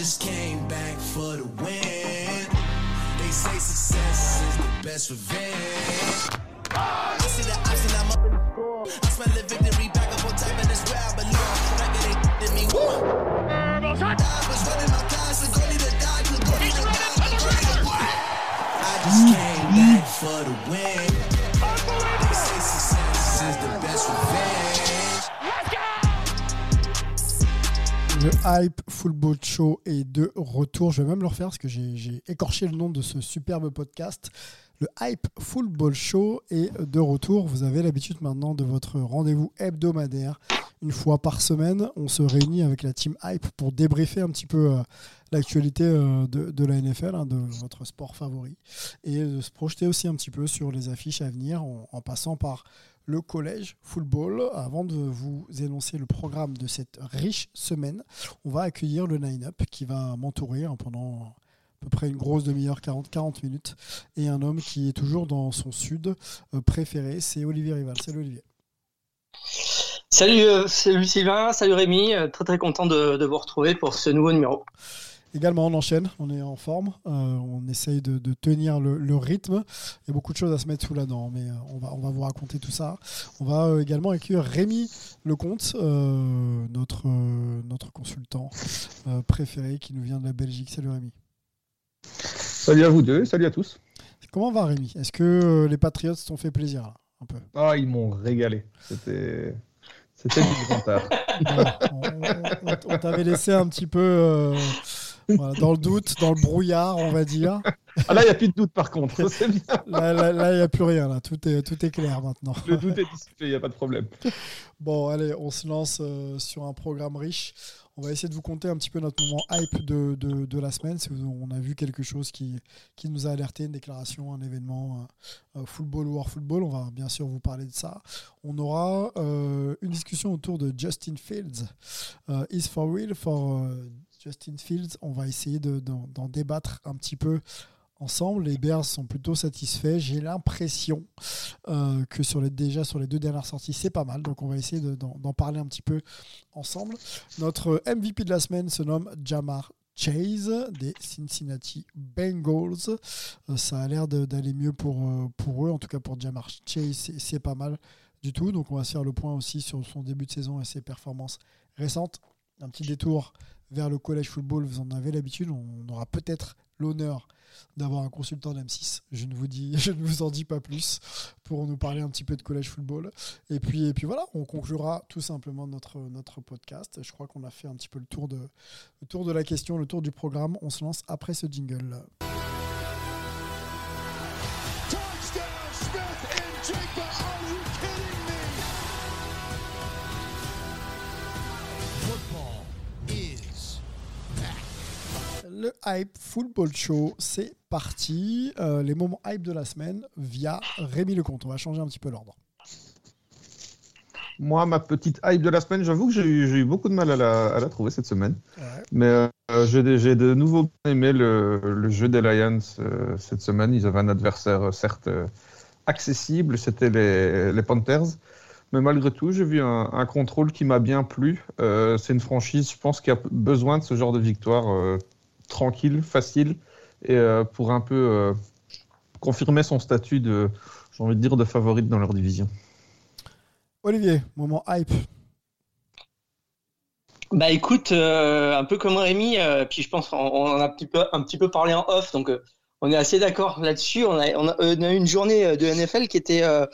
just came back for the win. They say success is the best revenge. I see the option, I'm up in the score. I smell the victory back up on top, and it's where I belong. Record they did me one. I was running my class, and go need to die, need to die, and go to die. I just came back for the win. Le Hype Football Show est de retour. Je vais même le refaire parce que j'ai écorché le nom de ce superbe podcast. Le Hype Football Show est de retour. Vous avez l'habitude maintenant de votre rendez-vous hebdomadaire. Une fois par semaine, on se réunit avec la team Hype pour débriefer un petit peu euh, l'actualité euh, de, la NFL, hein, de votre sport favori, et de se projeter aussi un petit peu sur les affiches à venir en, en passant par le collège football. Avant de vous énoncer le programme de cette riche semaine, on va accueillir le line-up qui va m'entourer hein, pendant à peu près une grosse demi-heure, 40, 40 minutes, et un homme qui est toujours dans son sud euh, préféré, c'est Olivier Rival. Salut Olivier. Salut, euh, salut Sylvain, salut Rémi, euh, très très content de, de vous retrouver pour ce nouveau numéro. Également, on enchaîne, on est en forme, euh, on essaye de, de tenir le, le rythme. Il y a beaucoup de choses à se mettre sous la dent, mais euh, on va, on va vous raconter tout ça. On va euh, également accueillir Rémi Lecomte, euh, notre, euh, notre consultant préféré qui nous vient de la Belgique. Salut Rémi. Salut à vous deux, salut à tous. Comment va Rémi? Est-ce que les Patriots t'ont fait plaisir là, un peu? Ah, ils m'ont régalé. C'était, c'était du grand art. On, on- on t'avait laissé un petit peu voilà, dans le doute, dans le brouillard, on va dire. Ah là, il n'y a plus de doute par contre. Bien. Là, il n'y a plus rien. Là. Tout, est, tout est clair maintenant. Le doute est dissipé, il n'y a pas de problème. Bon, allez, on se lance euh, sur un programme riche. On va essayer de vous compter un petit peu notre moment hype de, de, de la semaine. On a vu quelque chose qui, qui nous a alerté, une déclaration, un événement, euh, football ou hors football, on va bien sûr vous parler de ça. On aura euh, une discussion autour de Justin Fields. Euh, is for real for Justin Fields. On va essayer de- d'en débattre un petit peu ensemble. Les Bears sont plutôt satisfaits. J'ai l'impression euh, que sur les, déjà sur les deux dernières sorties, c'est pas mal. Donc on va essayer de- d'en parler un petit peu ensemble. Notre MVP de la semaine se nomme Jamar Chase des Cincinnati Bengals. Euh, ça a l'air d'aller mieux pour, euh, pour eux, en tout cas pour Jamar Chase, c'est pas mal du tout. Donc on va se faire le point aussi sur son début de saison et ses performances récentes. Un petit détour vers le collège football, vous en avez l'habitude. On aura peut-être l'honneur d'avoir un consultant d'M6. Je ne vous dis, je ne vous en dis pas plus pour nous parler un petit peu de collège football. Et puis, et puis voilà, on conclura tout simplement notre, notre podcast. Je crois qu'on a fait un petit peu le tour, de, le tour de la question, le tour du programme. On se lance après ce jingle. Le Hype Football Show, c'est parti. Euh, les moments hype de la semaine via Rémi Lecomte. On va changer un petit peu l'ordre. Moi, ma petite hype de la semaine, j'avoue que j'ai eu, beaucoup de mal à la, à la trouver cette semaine. Ouais. Mais euh, j'ai de- nouveau aimé le, le jeu des Lions euh, cette semaine. Ils avaient un adversaire, certes, accessible, c'était les, les Panthers. Mais malgré tout, j'ai vu un, un contrôle qui m'a bien plu. Euh, c'est une franchise, je pense, qui a besoin de ce genre de victoire euh, tranquille, facile, et euh, pour un peu euh, confirmer son statut de, j'ai envie de dire, de favorite dans leur division. Olivier, moment hype. Bah écoute, euh, un peu comme Rémi, euh, puis je pense qu'on on en a un petit peu, un petit peu parlé en off, donc euh, on est assez d'accord là-dessus. On a, on, a, on a eu une journée de NFL qui était, euh,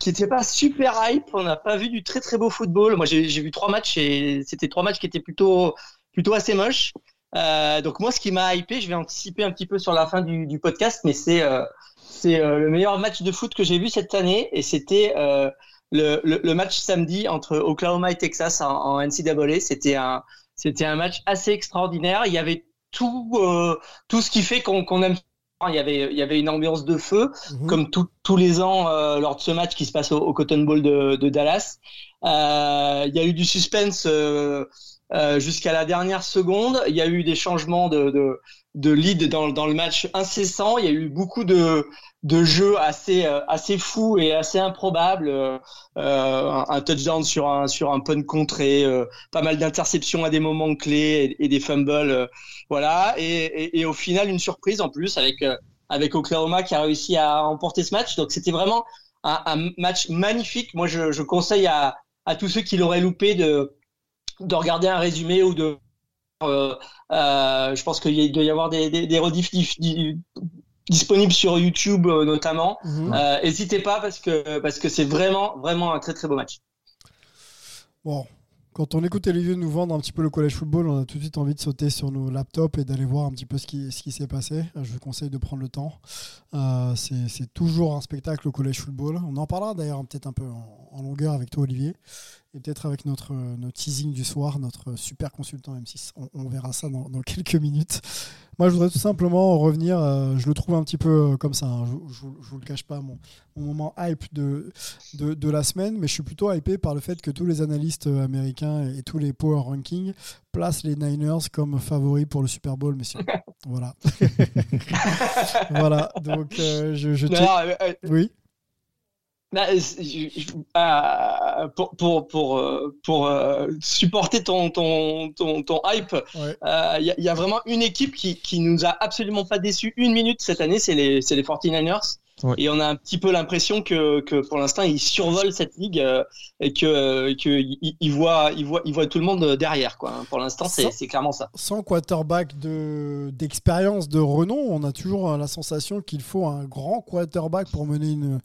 qui était pas super hype. On n'a pas vu du très très beau football. Moi j'ai j'ai vu trois matchs et c'était trois matchs qui étaient plutôt, plutôt assez moches. Euh, donc moi ce qui m'a hypé, je vais anticiper un petit peu sur la fin du, du podcast, mais c'est euh, c'est euh, le meilleur match de foot que j'ai vu cette année et c'était euh, le, le, le match samedi entre Oklahoma et Texas en, en NCAA. C'était un, c'était un match assez extraordinaire. Il y avait tout, euh, tout ce qui fait qu'on qu'on aime. Il y avait, il y avait une ambiance de feu, Mhm. comme tout- tous les ans euh, lors de ce match qui se passe au, au Cotton Bowl de, de Dallas. Euh, il y a eu du suspense euh, euh, jusqu'à la dernière seconde. Il y a eu des changements de, de, de lead dans, dans le match incessant. Il y a eu beaucoup de, de jeux assez, euh, assez fous et assez improbables. Euh, un, un touchdown sur un, sur un punt contré, euh, pas mal d'interceptions à des moments clés et, des fumbles. euh, voilà. Et, et, et au final, une surprise en plus avec, euh, avec Oklahoma qui a réussi à remporter ce match. Donc c'était vraiment un, un match magnifique. Moi, je, je conseille à, à tous ceux qui l'auraient loupé de, de regarder un résumé ou de euh, euh, je pense qu'il doit y avoir des, des, des rediffs dif- di- disponibles sur YouTube euh, notamment. Mhm. N'hésitez pas parce que parce que c'est vraiment vraiment un très très beau match. Bon, quand on écoute Olivier nous vendre un petit peu le collège football, on a tout de suite envie de sauter sur nos laptops et d'aller voir un petit peu ce qui, ce qui s'est passé. Je vous conseille de prendre le temps. Euh, c'est c'est toujours un spectacle au collège football. On en parlera d'ailleurs peut-être un peu en, en longueur avec toi, Olivier. Et peut-être avec notre, euh, notre teasing du soir, notre super consultant M6. On, on verra ça dans, dans quelques minutes. Moi, je voudrais tout simplement revenir. euh, je le trouve un petit peu euh, comme ça. hein, je ne vous le cache pas, mon, mon moment hype de, de, de la semaine. Mais je suis plutôt hypé par le fait que tous les analystes américains et, tous les power rankings placent les Niners comme favoris pour le Super Bowl, messieurs. voilà. voilà. Donc, euh, je, je Non, euh, Oui. Bah, euh, je- je- euh, pour pour pour euh, pour euh, supporter ton ton ton, ton hype, Ouais. euh, il y, a- il y a vraiment une équipe qui qui nous a absolument pas déçu une minute cette année, c'est les c'est les 49ers. Ouais. Et on a un petit peu l'impression que, que pour l'instant ils survolent cette ligue euh, et que euh, que ils ils voient ils voient ils voient tout le monde derrière quoi. Pour l'instant c'est c'est clairement ça. sans quarterback de- d'expérience, de, renom, on a toujours la sensation qu'il faut un grand quarterback pour mener une,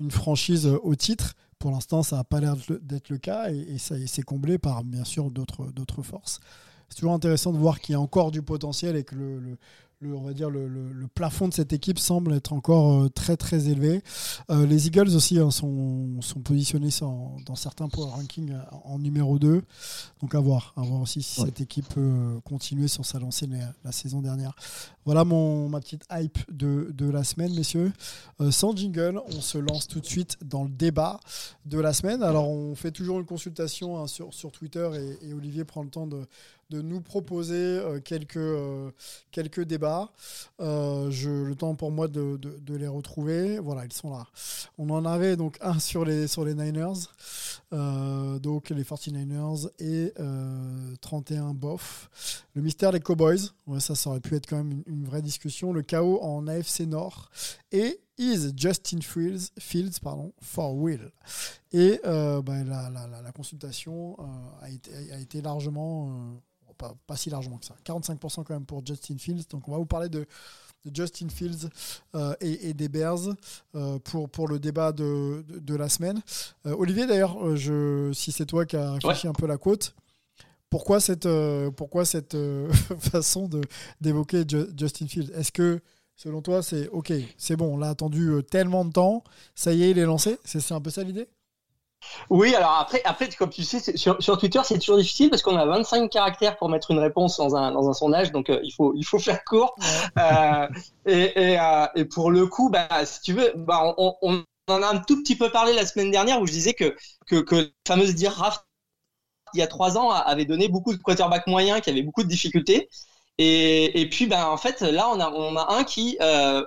une franchise euh, au titre. Pour l'instant, ça n'a pas l'air d'être le cas et, ça c'est comblé par bien sûr d'autres forces. C'est toujours intéressant de voir qu'il y a encore du potentiel et que le- le- on va dire le, le- le plafond de cette équipe semble être encore euh, très très élevé. Euh, les Eagles aussi hein, sont, sont positionnés sans- dans certains power rankings euh, en numéro 2. Donc à voir, à voir aussi si Ouais. cette équipe peut continuer sur sa lancée la, la saison dernière. Voilà mon, ma petite hype de, de la semaine, messieurs. Euh, sans jingle, on se lance tout de suite dans le débat de la semaine. Alors on fait toujours une consultation hein, sur, sur Twitter et, et Olivier prend le temps de, de nous proposer euh, quelques, euh, quelques débats. Euh, je, le temps pour moi de, de- les retrouver. Voilà, ils sont là. On en avait donc un sur les, sur les Niners, donc les 49ers et euh, 31 bof. Le mystère des Cowboys, ouais, ça, aurait pu être quand même une, vraie discussion. Le chaos en AFC Nord et is Justin Fields, Fields pardon, for will. Et bah, la, la- consultation a, été, a été largement, pas, pas si largement que ça, 45% quand même pour Justin Fields. Donc on va vous parler de, de Justin Fields euh, et, et des Bears euh, pour, pour le débat de, de, de la semaine. Euh, Olivier, d'ailleurs, je, si c'est toi qui as réfléchi un peu la côte, pourquoi cette, pourquoi cette façon d'évoquer Ju- Justin Fields? Est-ce que, selon toi, c'est OK, c'est bon, on l'a attendu tellement de temps, ça y est, il est lancé? C'est un peu ça l'idée? Oui, alors après, après comme tu sais, sur, sur Twitter, c'est toujours difficile parce qu'on a 25 caractères pour mettre une réponse dans un, dans un sondage, donc euh, il, faut, il faut faire court. Euh, et, et, euh, et pour le coup, bah, si tu veux, bah, on, on en a un tout petit peu parlé la semaine dernière où je disais que, que, que la fameuse draft il y a trois ans avait donné beaucoup de quarterbacks moyens qui avaient beaucoup de difficultés. Et, et puis, ben, en fait, là, on a, on a un qui, euh,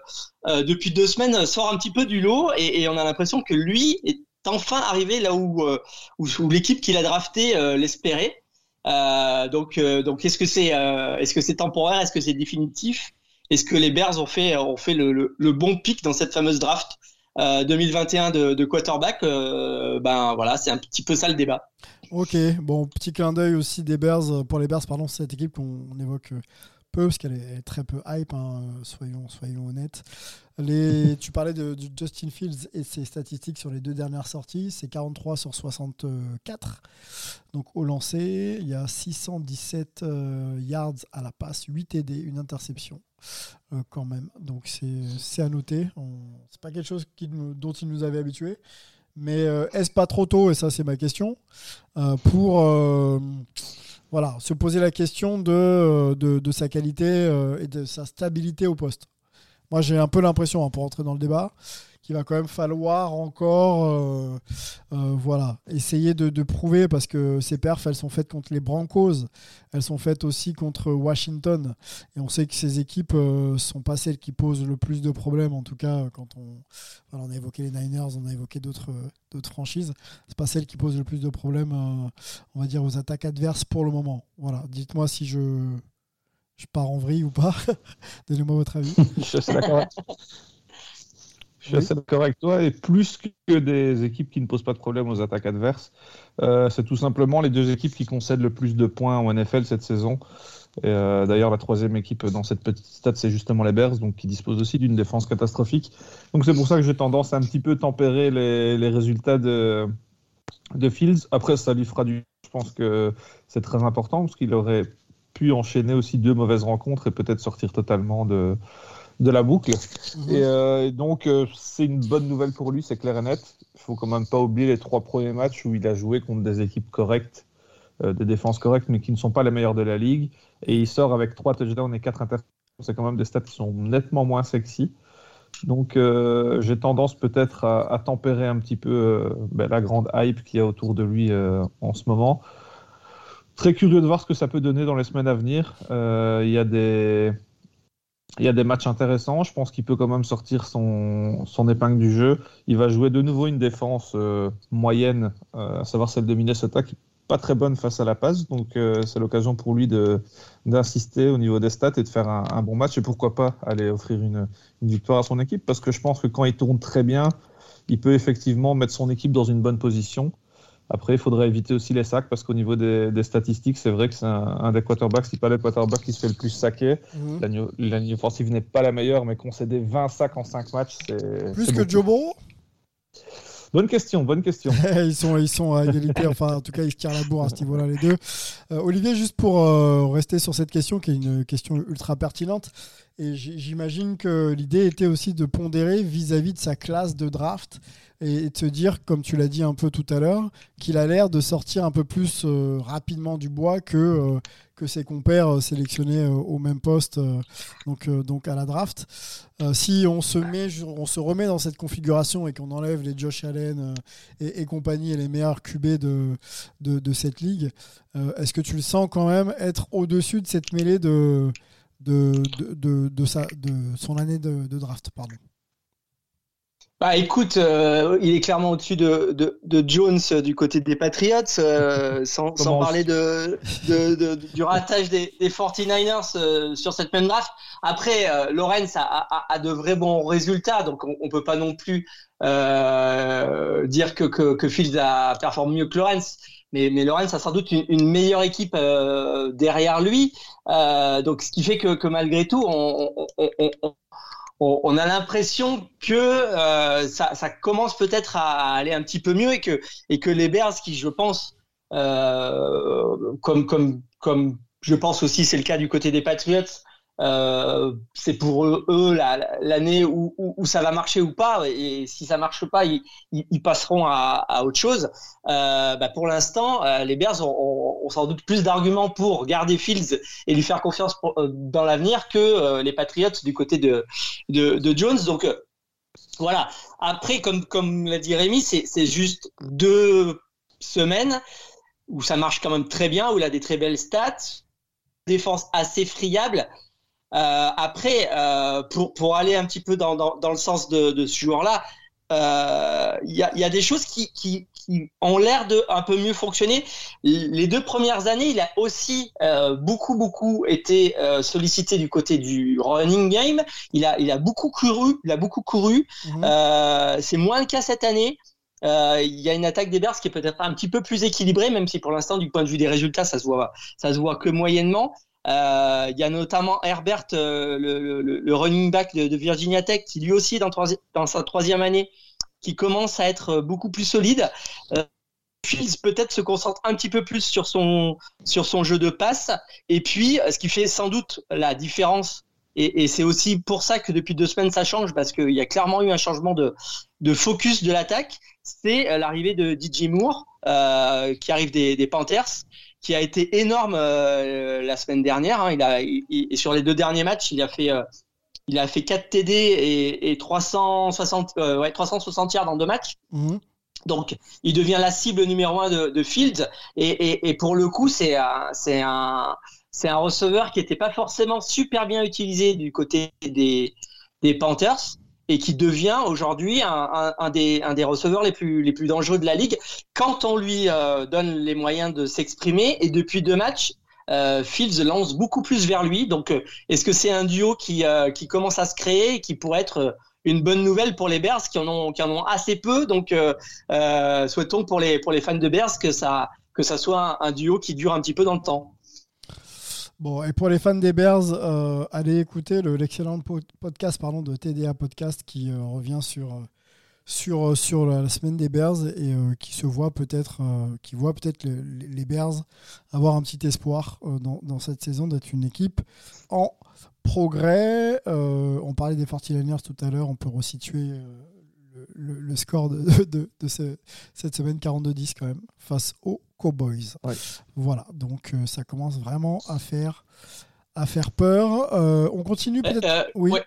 euh, depuis deux semaines, sort un petit peu du lot et, et on a l'impression que lui est enfin arrivé là où, euh, où, où l'équipe qu'il a drafté euh, l'espérait. Euh, donc, donc, est-ce que c'est, est-ce que temporaire, est-ce que c'est définitif? Est-ce que les Bears ont fait, ont fait le, le, bon pic dans cette fameuse draft euh, 2021 de, de quarterback? Ben voilà, c'est un petit peu ça le débat. Ok, bon, petit clin d'œil aussi des Bears, pour les Bears, pardon, cette équipe qu'on on évoque peu, parce qu'elle est, très peu hype, hein, soyons, soyons honnêtes. Tu parlais de, Justin Fields et ses statistiques sur les deux dernières sorties, c'est 43 sur 64. Donc au lancer, il y a 617 euh, yards à la passe, 8 TD, une interception euh, quand même. Donc c'est à noter. C'est pas quelque chose dont il nous avait habitués. Mais euh, est-ce pas trop tôt, et ça c'est ma question, pour voilà, se poser la question de, de, sa qualité et de sa stabilité au poste Moi j'ai un peu l'impression, hein, pour entrer dans le débat, qu'il va quand même falloir encore euh, euh, voilà, essayer de, prouver parce que ces perfs, elles sont faites contre les Broncos, elles sont faites aussi contre Washington. Et on sait que ces équipes ne sont pas celles qui posent le plus de problèmes, en tout cas quand on, on a évoqué les Niners, on a évoqué d'autres d'autres franchises. C'est pas celles qui posent le plus de problèmes, euh, on va dire, aux attaques adverses pour le moment. Voilà, dites-moi si je, je pars en vrille ou pas. Donnez-moi votre avis. Je suis assez d'accord. Je suis Oui. assez d'accord avec toi. Et plus que des équipes qui ne posent pas de problème aux attaques adverses, euh, c'est tout simplement les deux équipes qui concèdent le plus de points en NFL cette saison. Et, euh, D'ailleurs, la troisième équipe dans cette petite stade, c'est justement les Bears, donc qui disposent aussi d'une défense catastrophique. Donc c'est pour ça que j'ai tendance à un petit peu tempérer les, les résultats de, de Fields. Après, ça lui fera du. Je pense que c'est très important parce qu'il aurait pu enchaîner aussi deux mauvaises rencontres et peut-être sortir totalement de, de la boucle. Mhm. Et euh, donc, euh, c'est une bonne nouvelle pour lui, c'est clair et net. Il faut quand même pas oublier les trois premiers matchs où il a joué contre des équipes correctes, euh, des défenses correctes, mais qui ne sont pas les meilleures de la ligue. Et il sort avec trois touchdowns et quatre interceptions. C'est quand même des stats qui sont nettement moins sexy. Donc, j'ai tendance peut-être à, à tempérer un petit peu ben, la grande hype qu'il y a autour de lui en ce moment. Très curieux de voir ce que ça peut donner dans les semaines à venir. Euh, Il y a des il y a des matchs intéressants. Je pense qu'il peut quand même sortir son, épingle du jeu. Il va jouer de nouveau une défense euh, moyenne, euh, à savoir celle de Minnesota, qui n'est pas très bonne face à la passe. Donc c'est l'occasion pour lui d'insister au niveau des stats et de faire un, bon match. Et pourquoi pas aller offrir une victoire à son équipe? Parce que je pense que quand il tourne très bien, il peut effectivement mettre son équipe dans une bonne position. Après, il faudrait éviter aussi les sacs parce qu'au niveau des, des statistiques, c'est vrai que c'est un, un des quarterbacks, si pas le quarterback qui se fait le plus saquer. Mhm. La ligne- La ligne offensive n'est pas la meilleure, mais concéder 20 sacs en 5 matchs, c'est. Plus que. Joe Burrow? Bonne question, bonne question. ils, sont, ils sont à égalité, enfin en tout cas ils se tirent la bourre à ce niveau-là les deux. Euh, Olivier, juste pour euh, rester sur cette question qui est une question ultra pertinente, et j'imagine que l'idée était aussi de pondérer vis-à-vis de sa classe de draft et, de se dire, comme tu l'as dit un peu tout à l'heure, qu'il a l'air de sortir un peu plus euh, rapidement du bois que, euh, que ses compères euh, sélectionnés au même poste, donc, donc à la draft. Si on se, met, on se remet dans cette configuration et qu'on enlève les Josh Allen et, compagnie et les meilleurs QB de, de, cette ligue, est-ce que tu le sens quand même être au-dessus de cette mêlée de, de, de, de, de sa, de son année de, draft pardon. Bah écoute, euh, il est clairement au-dessus de, de, de Jones euh, du côté des Patriots, euh, sans, sans parler de, de, du ratage des, des 49ers euh, sur cette même draft. Après, Lawrence a, a, a de vrais bons résultats, donc on, on peut pas non plus dire que, que, que Fields a performé mieux que Lawrence. Mais, mais Lawrence a sans doute une, meilleure équipe euh, derrière lui, euh, donc ce qui fait que, malgré tout, on, a l'impression que euh, ça, commence peut-être à aller un petit peu mieux et que, les Bears, qui je pense, comme, je pense aussi c'est le cas du côté des Patriots, c'est pour eux, eux la- l'année où, où, où ça va marcher ou pas. Et si ça marche pas, ils, ils, ils passeront à, à autre chose. Euh, bah pour l'instant, euh, les Bears ont, ont, ont sans doute plus d'arguments pour garder Fields et lui faire confiance pour- euh, dans l'avenir que euh, les Patriots du côté de, de, de Jones. Donc euh, voilà. Après, comme, comme l'a dit Rémi, c'est juste deux semaines où ça marche quand même très bien, où il a des très belles stats, défense assez friable. Euh, après, euh, pour, pour aller un petit peu dans, dans, dans le sens de, de ce joueur-là, euh, il y, a, y a des choses qui, qui, qui ont l'air de un peu mieux fonctionner. Les deux premières années, il a aussi euh, beaucoup, beaucoup été euh, sollicité du côté du running game. Il a, il a beaucoup couru, il a beaucoup couru. Mhm. Euh, c'est moins le cas cette année. Euh, Il y a une attaque des Bears qui est peut-être un petit peu plus équilibrée, même si pour l'instant, du point de vue des résultats, ça se voit, ça se voit que moyennement. Euh, Il y a notamment Herbert, euh, le, le- le running back de, de Virginia Tech, qui lui aussi dans, troisi- dans sa troisième année, qui commence à être beaucoup plus solide. Euh, Fields peut-être se concentre un petit peu plus sur son sur son jeu de passe. Et puis, ce qui fait sans doute la différence, et, et c'est aussi pour ça que depuis deux semaines ça change, parce qu'il y a clairement eu un changement de de focus de l'attaque, c'est euh, l'arrivée de DJ Moore, euh, qui arrive des, des Panthers, qui a été énorme euh, la semaine dernière. hein. Il a, il- il- et sur les deux derniers matchs, il a fait, euh, il a fait 4 TD et, et 360, euh, ouais, 360 yards dans deux matchs. Mhm. Donc, il devient la cible numéro un de, de Fields. Et, et, et pour le coup, c'est un, c'est un, c'est un receveur qui n'était pas forcément super bien utilisé du côté des, des Panthers et qui devient aujourd'hui un, un, un des, un des receveurs les plus, les plus dangereux de la ligue quand on lui euh, donne les moyens de s'exprimer. Et depuis deux matchs, euh, Fields lance beaucoup plus vers lui. Donc, euh, est-ce que c'est un duo qui, euh, qui commence à se créer et qui pourrait être euh, une bonne nouvelle pour les Bears qui en ont, qui en ont assez peu? Donc, euh, souhaitons pour les, pour les fans de Bears que ça, que ça soit un duo qui dure un petit peu dans le temps. Bon, et pour les fans des Bears, euh, allez écouter le- l'excellent po- podcast pardon, de TDA Podcast qui euh, revient sur, euh, sur, sur la, semaine des Bears et qui se voit peut-être qui voit peut-être le- les, Bears avoir un petit espoir dans, dans cette saison d'être une équipe en progrès. On parlait des 49ers tout à l'heure, on peut resituer le, score de, de- de ce- cette semaine 42-10 quand même face aux Cowboys. Ouais. Voilà, donc euh, ça commence vraiment à faire, à faire peur. Euh, on continue peut-être? Euh, oui. ouais.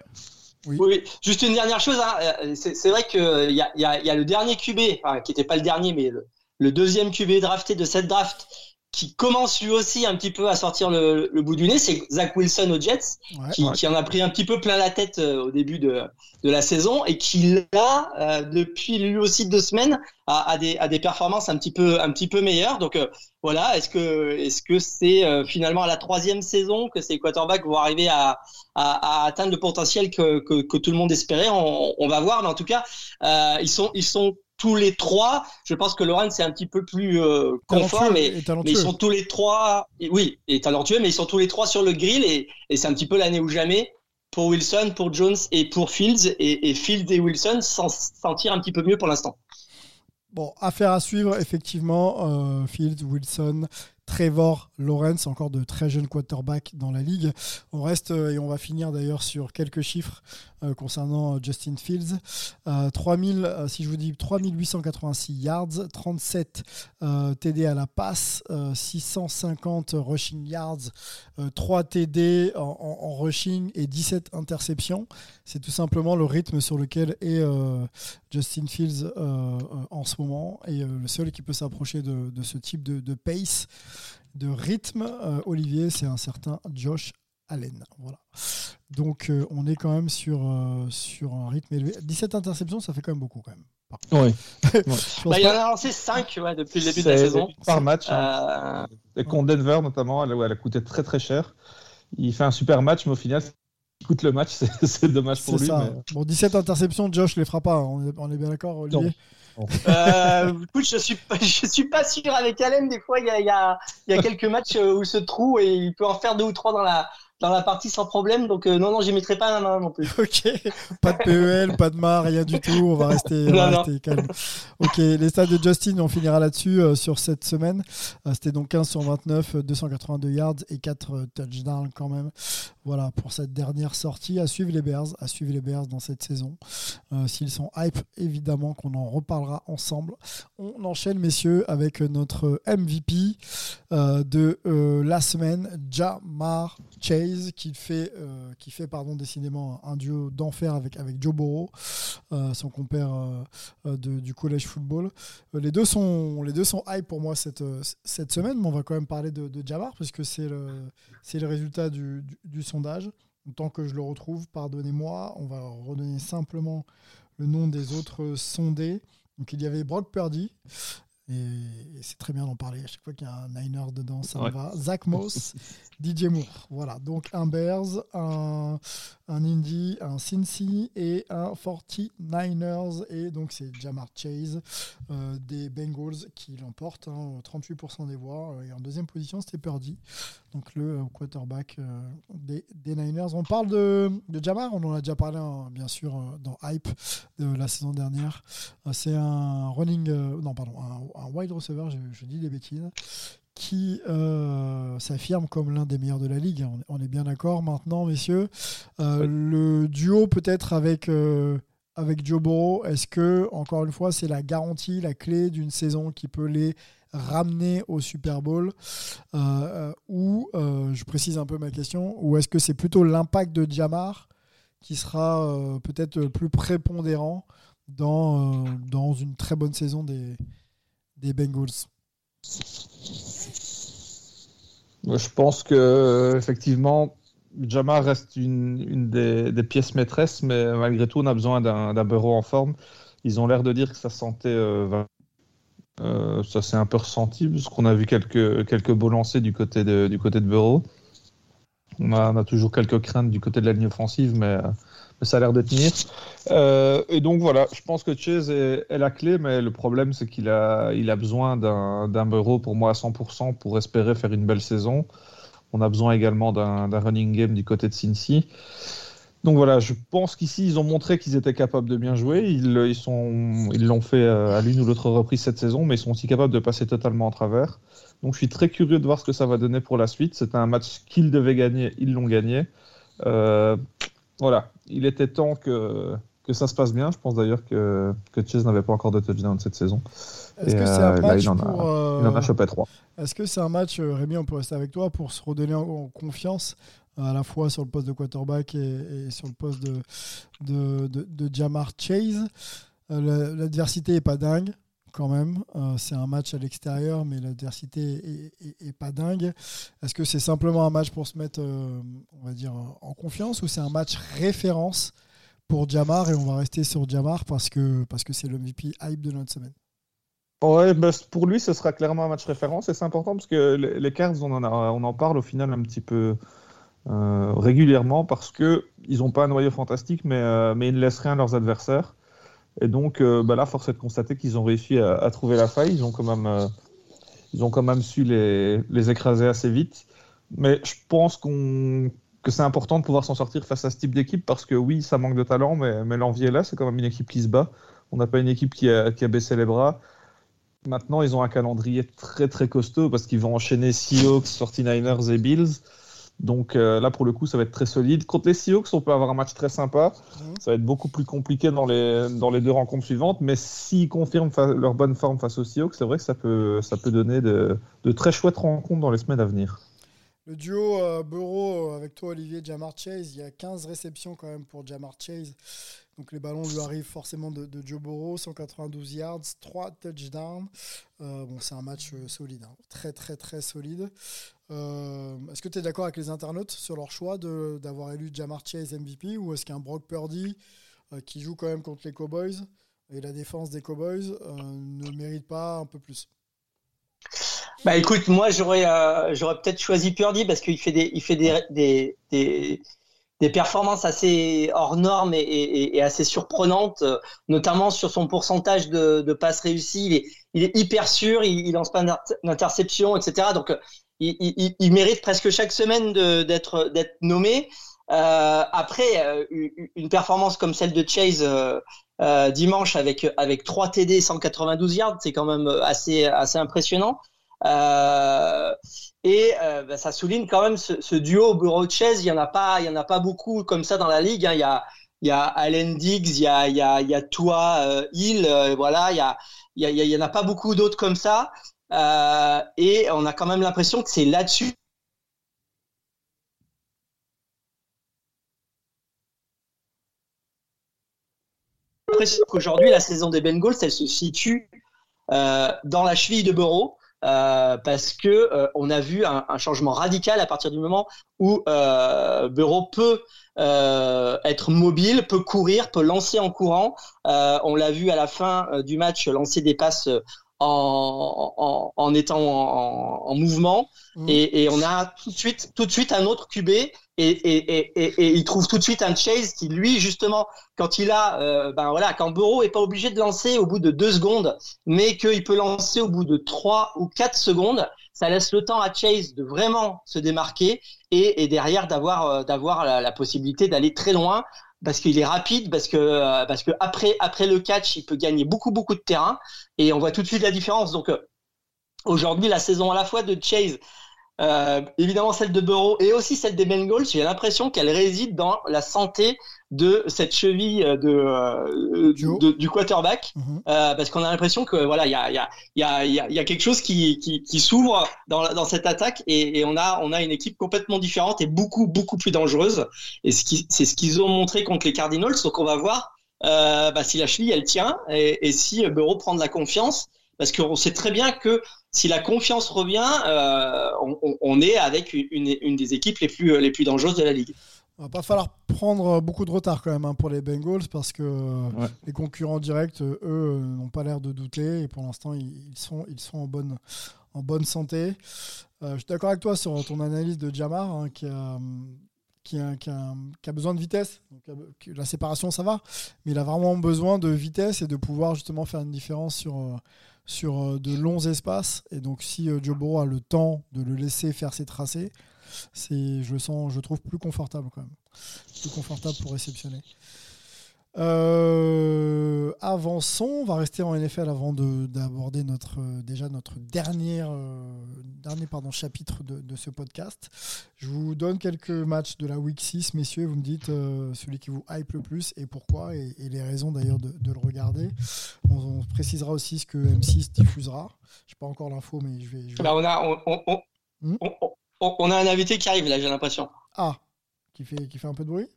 Oui. Oui. oui. Juste une dernière chose. hein, C'est c'est vrai qu'il y a, il y, a, il y a le dernier QB, qui n'était pas le dernier, mais le, le deuxième QB drafté de cette draft, qui commence lui aussi un petit peu à sortir le, le bout du nez, c'est Zach Wilson aux Jets, Ouais. qui, qui en a pris un petit peu plein la tête euh, au début de, de la saison et qui là, euh, depuis lui aussi deux semaines, a, a, des, a des performances un petit peu, un petit peu meilleures. Donc euh, voilà, est-ce que est-ce que c'est finalement à la troisième saison que ces quarterbacks vont arriver à, à, à atteindre le potentiel que, que, que tout le monde espérait? On, on va voir, mais en tout cas, ils sont ils sont tous les trois. Je pense que Laurent c'est un petit peu plus euh, confort, mais et ils sont tous les trois, oui, et talentueux, mais ils sont tous les trois sur le grill et, et c'est un petit peu l'année ou jamais pour Wilson, pour Jones et pour Fields. Et, et Fields et Wilson s'en sentir un petit peu mieux pour l'instant. Bon, affaire à suivre, effectivement. euh, Fields, Wilson, Trevor, Lawrence, encore de très jeunes quarterbacks dans la ligue. On reste, euh, et on va finir d'ailleurs sur quelques chiffres euh, concernant euh, Justin Fields. Euh, 3000, euh, si je vous dis 3886 yards, 37 euh, TD à la passe, euh, 650 rushing yards, euh, 3 TD en, rushing et 17 interceptions. C'est tout simplement le rythme sur lequel est Justin Fields en ce moment et le seul qui peut s'approcher de, ce type de pace, de rythme, euh, Olivier, c'est un certain Josh Allen. Voilà. Donc euh, on est quand même sur, euh, sur un rythme élevé. 17 interceptions, ça fait quand même beaucoup quand même. Oui. Bah, il en pas- a lancé 5 ouais, depuis le début de la saison. Par match. hein. Euh, Et contre Denver, notamment, elle, elle a coûté très très cher. Il fait un super match, mais au final, il coûte le match. C'est dommage pour lui. ça. mais- Bon, 17 interceptions, Josh les fera pas. hein. On est, on est bien d'accord, Olivier euh, écoute, je suis pas, je suis pas sûr avec Allen. Des fois, il y a, y a, y a quelques matchs euh, où il se et il peut en faire deux ou trois dans la, dans la partie sans problème. Donc, euh, non, non, j'y mettrai pas la main non plus. Ok, pas de PEL, pas de mar, rien du tout. On va rester, on va Non, rester calme. Ok, les stats de Justin, on finira là-dessus euh, sur cette semaine. Euh, C'était donc 15 sur 29, euh, 282 yards et 4 euh, touchdowns quand même. Voilà pour cette dernière sortie. À suivre les Bears, à suivre les Bears dans cette saison. Euh, S'ils sont hype, évidemment qu'on en reparlera ensemble. On enchaîne, messieurs, avec notre MVP euh, de euh, la semaine, Jamar Chase, qui fait, euh, qui fait pardon, décidément un duo d'enfer avec, avec Joe Burrow, euh, son compère euh, de- du collège football. Les, deux sont, les deux sont hype pour moi cette, cette semaine, mais on va quand même parler de, de puisque c'est le, le résultat du, du- du sondage. Tant que je le retrouve, pardonnez-moi, on va redonner simplement le nom des autres sondés. Donc il y avait Brock Purdy, et, c'est très bien d'en parler. À chaque fois qu'il y a un Niner dedans, ça me va. Zach Moss, DJ Moore. Voilà, donc un Bears, un, un Indy, un Cincy et un 49ers. Et donc c'est Jamar Chase euh, des Bengals qui l'emporte, hein, 38% des voix. Et en deuxième position, c'était Purdy, donc le euh, quarterback euh, des, des Niners. On parle de, de Jamar, on en a déjà parlé hein, bien sûr dans Hype de la saison dernière. C'est un running, euh, non pardon, un, un wide receiver, je, je dis des bêtises, qui euh, s'affirme comme l'un des meilleurs de la ligue. On, est bien d'accord maintenant, messieurs. Euh, Le duo peut-être avec euh, avec Joe Burrow, est-ce que encore une fois c'est la garantie, la clé d'une saison qui peut les ramener au Super Bowl? Euh, ou je précise un peu ma question ou est-ce que c'est plutôt l'impact de Jamar qui sera peut-être plus prépondérant dans, dans une très bonne saison des, des Bengals Je pense que effectivement, Jamar reste une, une des, pièces maîtresses, mais malgré tout, on a besoin d'un Burrow en forme. Ils ont l'air de dire que sa santé euh. Euh, ça s'est un peu ressenti, parce qu'on a vu quelques, quelques beaux lancers du côté de, du côté de Burrow. On a, toujours quelques craintes du côté de la ligne offensive, mais, euh, ça a l'air de tenir. Euh, et donc voilà, je pense que Chase est, la clé, mais le problème c'est qu'il a, il a besoin d'un Burrow pour moi à 100% pour espérer faire une belle saison. On a besoin également d'un d'un running game du côté de Cincy. Donc voilà, je pense qu'ici ils ont montré qu'ils étaient capables de bien jouer. Ils ils sont, ils l'ont fait euh, à l'une ou l'autre reprise cette saison, mais ils sont aussi capables de passer totalement en travers. Donc je suis très curieux de voir ce que ça va donner pour la suite. C'était un match qu'ils devaient gagner, ils l'ont gagné. Euh, voilà, il était temps que, que ça se passe bien. Je pense d'ailleurs que, que Chase n'avait pas encore de touchdown cette saison. Est-ce que c'est euh, un là, match il en a- pour, euh, Il en a chopé trois. Est-ce que c'est un match, euh, Rémi, on peut rester avec toi pour se redonner en, confiance à la fois sur le poste de quarterback et, et sur le poste de, de, de- de Jamar Chase? Euh, la- L'adversité est pas dingue quand même. Euh, c'est un match à l'extérieur, mais l'adversité est, pas dingue. Est-ce que c'est simplement un match pour se mettre, euh, on va dire, en confiance ou c'est un match référence pour Jamar et on va rester sur Jamar parce que parce que c'est le MVP hype de notre semaine? Ouais, bah, pour lui, ce sera clairement un match référence et c'est important parce que les, Cards, on en, parle au final un petit peu euh, régulièrement parce que ils n'ont pas un noyau fantastique, mais ils ne laissent rien à leurs adversaires. Et donc euh, bah là, force est de constater qu'ils ont réussi à, trouver la faille. Ils ont quand même, euh, ils ont quand même su les, écraser assez vite. Mais je pense qu'on que c'est important de pouvoir s'en sortir face à ce type d'équipe parce que oui, ça manque de talent, mais, mais l'envie est là. C'est quand même une équipe qui se bat. On n'a pas une équipe qui a, qui a baissé les bras. Maintenant, ils ont un calendrier très très costaud parce qu'ils vont enchaîner Seahawks, 49ers et Bills. Donc euh, là, pour le coup, ça va être très solide. Contre les Seahawks, on peut avoir un match très sympa. Mhm. Ça va être beaucoup plus compliqué dans les, dans les deux rencontres suivantes. Mais s'ils confirment leur bonne forme face aux Seahawks, c'est vrai que ça peut, ça peut donner de, de très chouettes rencontres dans les semaines à venir. Le duo euh, euh, avec toi, Olivier, Jamar Chase, il y a 15 réceptions quand même pour Jamar Chase. Donc les ballons lui arrivent forcément de, Joe Burrow, 192 yards, 3 touchdowns. Euh, bon, c'est un match euh, solide, hein. très très très solide. Euh, est-ce que tu es d'accord avec les internautes sur leur choix de- d'avoir élu Jamar Chase MVP ou est-ce qu'un Brock Purdy qui joue quand même contre les Cowboys et la défense des Cowboys ne mérite pas un peu plus? Bah écoute, moi j'aurais j'aurais peut-être choisi Purdy parce qu'il fait des il fait des, des, des performances assez hors normes et, assez surprenantes, euh, notamment sur son pourcentage de, passes réussies. Il est, hyper sûr, il, lance pas d'inter- d'interception, etc. Donc euh, il, mérite presque chaque semaine d'être nommé. Euh, après, une performance comme celle de Chase dimanche avec avec 3 TD 192 yards, c'est quand même assez assez impressionnant. Euh, et euh, bah, ça souligne quand même ce, ce duo Burrow Chase. Il y en a pas, il y en a pas beaucoup comme ça dans la ligue. hein. Il y a il y a Allen Diggs, il y a il y a il y a Tua euh, Hill, euh, voilà. Il y a il y a il y en a pas beaucoup d'autres comme ça. Euh, et on a quand même l'impression que c'est là-dessus l'impression qu'aujourd'hui, la saison des Bengals, elle se situe euh, dans la cheville de Burrow. Euh, parce que euh, on a vu un, changement radical à partir du moment où euh, Burrow peut être mobile, peut courir, peut lancer en courant. On l'a vu à la fin du match lancer des passes en, en, en étant en, en mouvement Mhm. et, et on a tout de suite tout de suite un autre QB et, et, et, et, et il trouve tout de suite un Chase qui lui justement quand il a euh, ben voilà quand Burrow est pas obligé de lancer au bout de deux secondes mais qu'il peut lancer au bout de trois ou quatre secondes ça laisse le temps à Chase de vraiment se démarquer et, et derrière d'avoir euh, d'avoir la, la possibilité d'aller très loin parce qu'il est rapide parce que euh, parce que après après le catch il peut gagner beaucoup beaucoup de terrain. Et on voit tout de suite la différence. Donc euh, aujourd'hui la saison à la fois de Chase euh, évidemment celle de Burrow et aussi celle des Bengals, j'ai l'impression qu'elle réside dans la santé de cette cheville de, euh, Joe. de- du quarterback, Mhm. euh, parce qu'on a l'impression que voilà, il y a, y, a, y, a, y a- quelque chose qui, qui, qui s'ouvre dans, dans cette attaque et, et on a on a une équipe complètement différente et beaucoup beaucoup plus dangereuse. Et c'est ce qu'ils ont montré contre les Cardinals, donc on va voir euh, bah, si la cheville elle tient et, et si Burrow prend de la confiance, parce qu'on sait très bien que si la confiance revient, euh, on, on- on est avec une, une des équipes les plus, les plus dangereuses de la ligue. Il va pas falloir prendre beaucoup de retard quand même hein, pour les Bengals parce que euh, Ouais. les concurrents directs, euh, eux, euh, n'ont pas l'air de douter et pour l'instant, ils, sont, ils sont en, bonne, en bonne santé. Euh, je suis d'accord avec toi sur ton analyse de Jamar hein, qui, a, qui, a, qui a- qui a besoin de vitesse. Donc, la séparation, ça va, mais il a vraiment besoin de vitesse et de pouvoir justement faire une différence sur, sur de longs espaces. Et donc, si Joe Burrow a le temps de le laisser faire ses tracés, c'est, je le sens, je trouve plus confortable quand même, plus confortable pour réceptionner. Euh, avançons, on va rester en NFL avant de- d'aborder notre euh, déjà notre dernier euh, dernier pardon chapitre de, de ce podcast. Je vous donne quelques matchs de la Week 6, messieurs. Vous me dites euh, celui qui vous hype le plus et pourquoi et, et les raisons d'ailleurs de, de le regarder. On, on précisera aussi ce que M6 diffusera. Je n'ai pas encore l'info, mais je vais. je vais- Bah, on, a, on, on, on, Hmm. on- on- on a un invité qui arrive là, j'ai l'impression. Ah, qui fait qui fait un peu de bruit?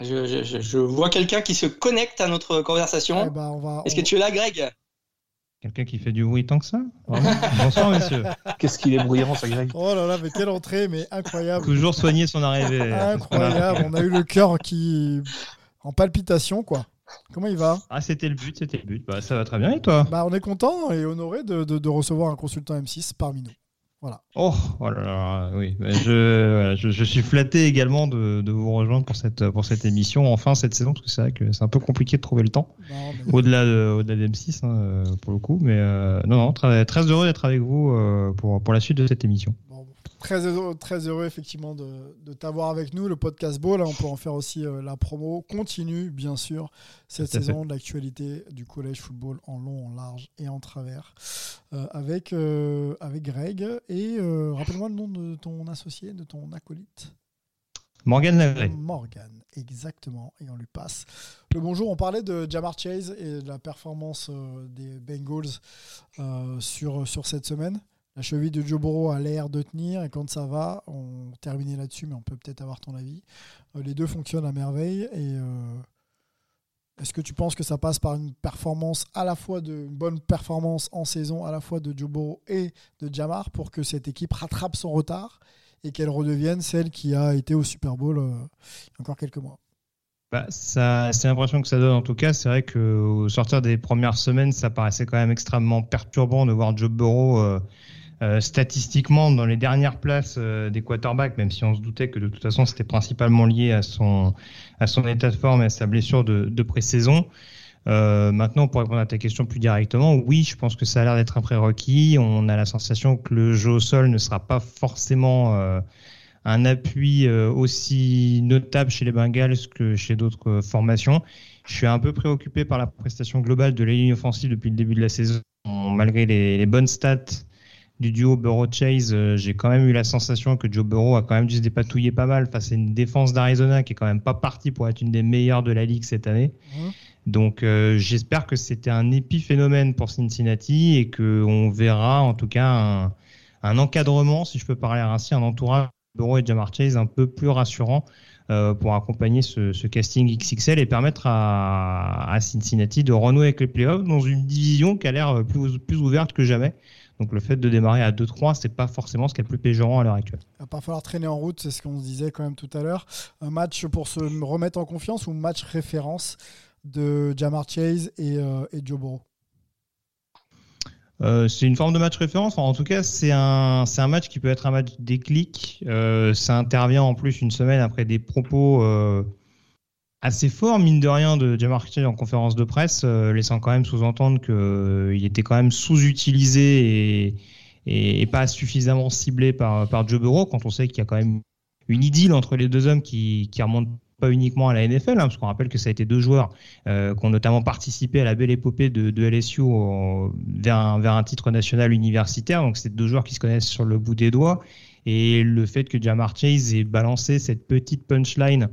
Je, je, vois quelqu'un qui se connecte à notre conversation. Eh ben, va. Est-ce on- que tu es là, Greg? Quelqu'un qui fait du bruit tant que ça? Bonsoir, monsieur. Qu'est-ce qu'il est bruyant, ça, Greg? Oh là là, mais quelle entrée, mais incroyable. Toujours soigner son arrivée. Incroyable, on a eu le cœur qui en palpitation quoi. Comment il va? Ah, c'était le but, c'était le but. Bah, ça va très bien et toi? Bah, On est content et honoré de, de- de recevoir un consultant M6 parmi nous. Oh, oh là là, oui. Bah, Je, voilà, je, je suis flatté également de, de vous rejoindre pour cette, pour cette émission, enfin cette saison, parce que c'est vrai que c'est un peu compliqué de trouver le temps, mais- au-delà de, au-delà de M6 hein, euh, pour le coup. Mais euh, non, non, très, très heureux d'être avec vous euh, pour, pour la suite de cette émission. Très, heureux, très heureux effectivement de, de t'avoir avec nous. Le podcast Ball, on peut en faire aussi euh, la promo. Continue bien sûr cette saison de l'actualité du collège football en long, en large et en travers euh, avec, euh, avec Greg. Et rappelle-moi le nom de ton associé, de ton acolyte. Morgan Lagré. Morgan, exactement. Et on lui passe le bonjour. On parlait de Jamar Chase et de la performance des Bengals sur, sur cette semaine. La cheville de Joe a l'air de tenir et quand ça va, on terminait là-dessus, mais on peut peut-être avoir ton avis. Euh, les deux fonctionnent à merveille et euh, est-ce que tu penses que ça passe par une performance à la fois de bonne performance en saison à la fois de Joe et de Jamar pour que cette équipe rattrape son retard et qu'elle redevienne celle qui a été au Super Bowl euh, encore quelques mois? Bah, ça, c'est l'impression que ça donne en tout cas. C'est vrai qu'au sortir des premières semaines, ça paraissait quand même extrêmement perturbant de voir Joe Burrow euh, statistiquement dans les dernières places euh, des quarterbacks, même si on se doutait que de toute façon c'était principalement lié à son, à son état de forme et à sa blessure de, de pré-saison. Euh, maintenant, pour répondre à ta question plus directement, oui, je pense que ça a l'air d'être un prérequis. On a la sensation que le jeu au sol ne sera pas forcément un appui aussi notable chez les Bengals que chez d'autres formations. Je suis un peu préoccupé par la prestation globale de la ligne offensive depuis le début de la saison. Malgré les, les bonnes stats du duo Burrow-Chase, euh, j'ai quand même eu la sensation que Joe Burrow a quand même dû se dépatouiller pas mal face à une défense d'Arizona qui est quand même pas partie pour être une des meilleures de la ligue cette année. Mhm. Donc euh, j'espère que c'était un épiphénomène pour Cincinnati et qu'on verra en tout cas un, un encadrement, si je peux parler ainsi, un entourage de Burrow et Jamar Chase un peu plus rassurant euh, pour accompagner ce, ce casting XXL et permettre à, à Cincinnati de renouer avec les playoffs dans une division qui a l'air plus, plus ouverte que jamais. Donc le fait de démarrer à 2-3, c'est pas forcément ce qui est le plus péjorant à l'heure actuelle. Il va pas falloir traîner en route, c'est ce qu'on se disait quand même tout à l'heure. Un match pour se remettre en confiance ou match référence de Jamar Chase et, euh, et Joe Burrow? Euh, c'est une forme de match référence. Enfin, en tout cas, c'est un, c'est un match qui peut être un match déclic. Euh, ça intervient en plus une semaine après des propos assez forts, mine de rien, de Jamar en conférence de presse, euh, laissant quand même sous-entendre qu'il était quand même sous-utilisé et, pas suffisamment ciblé par, Joe Burrow, quand on sait qu'il y a quand même une idylle entre les deux hommes qui, qui remonte pas uniquement à la NFL, hein, parce qu'on rappelle que ça a été deux joueurs euh, qui ont notamment participé à la belle épopée de, LSU euh, vers, un, vers un titre national universitaire. Donc c'est deux joueurs qui se connaissent sur le bout des doigts. Et le fait que Jamar Chase ait balancé cette petite punchline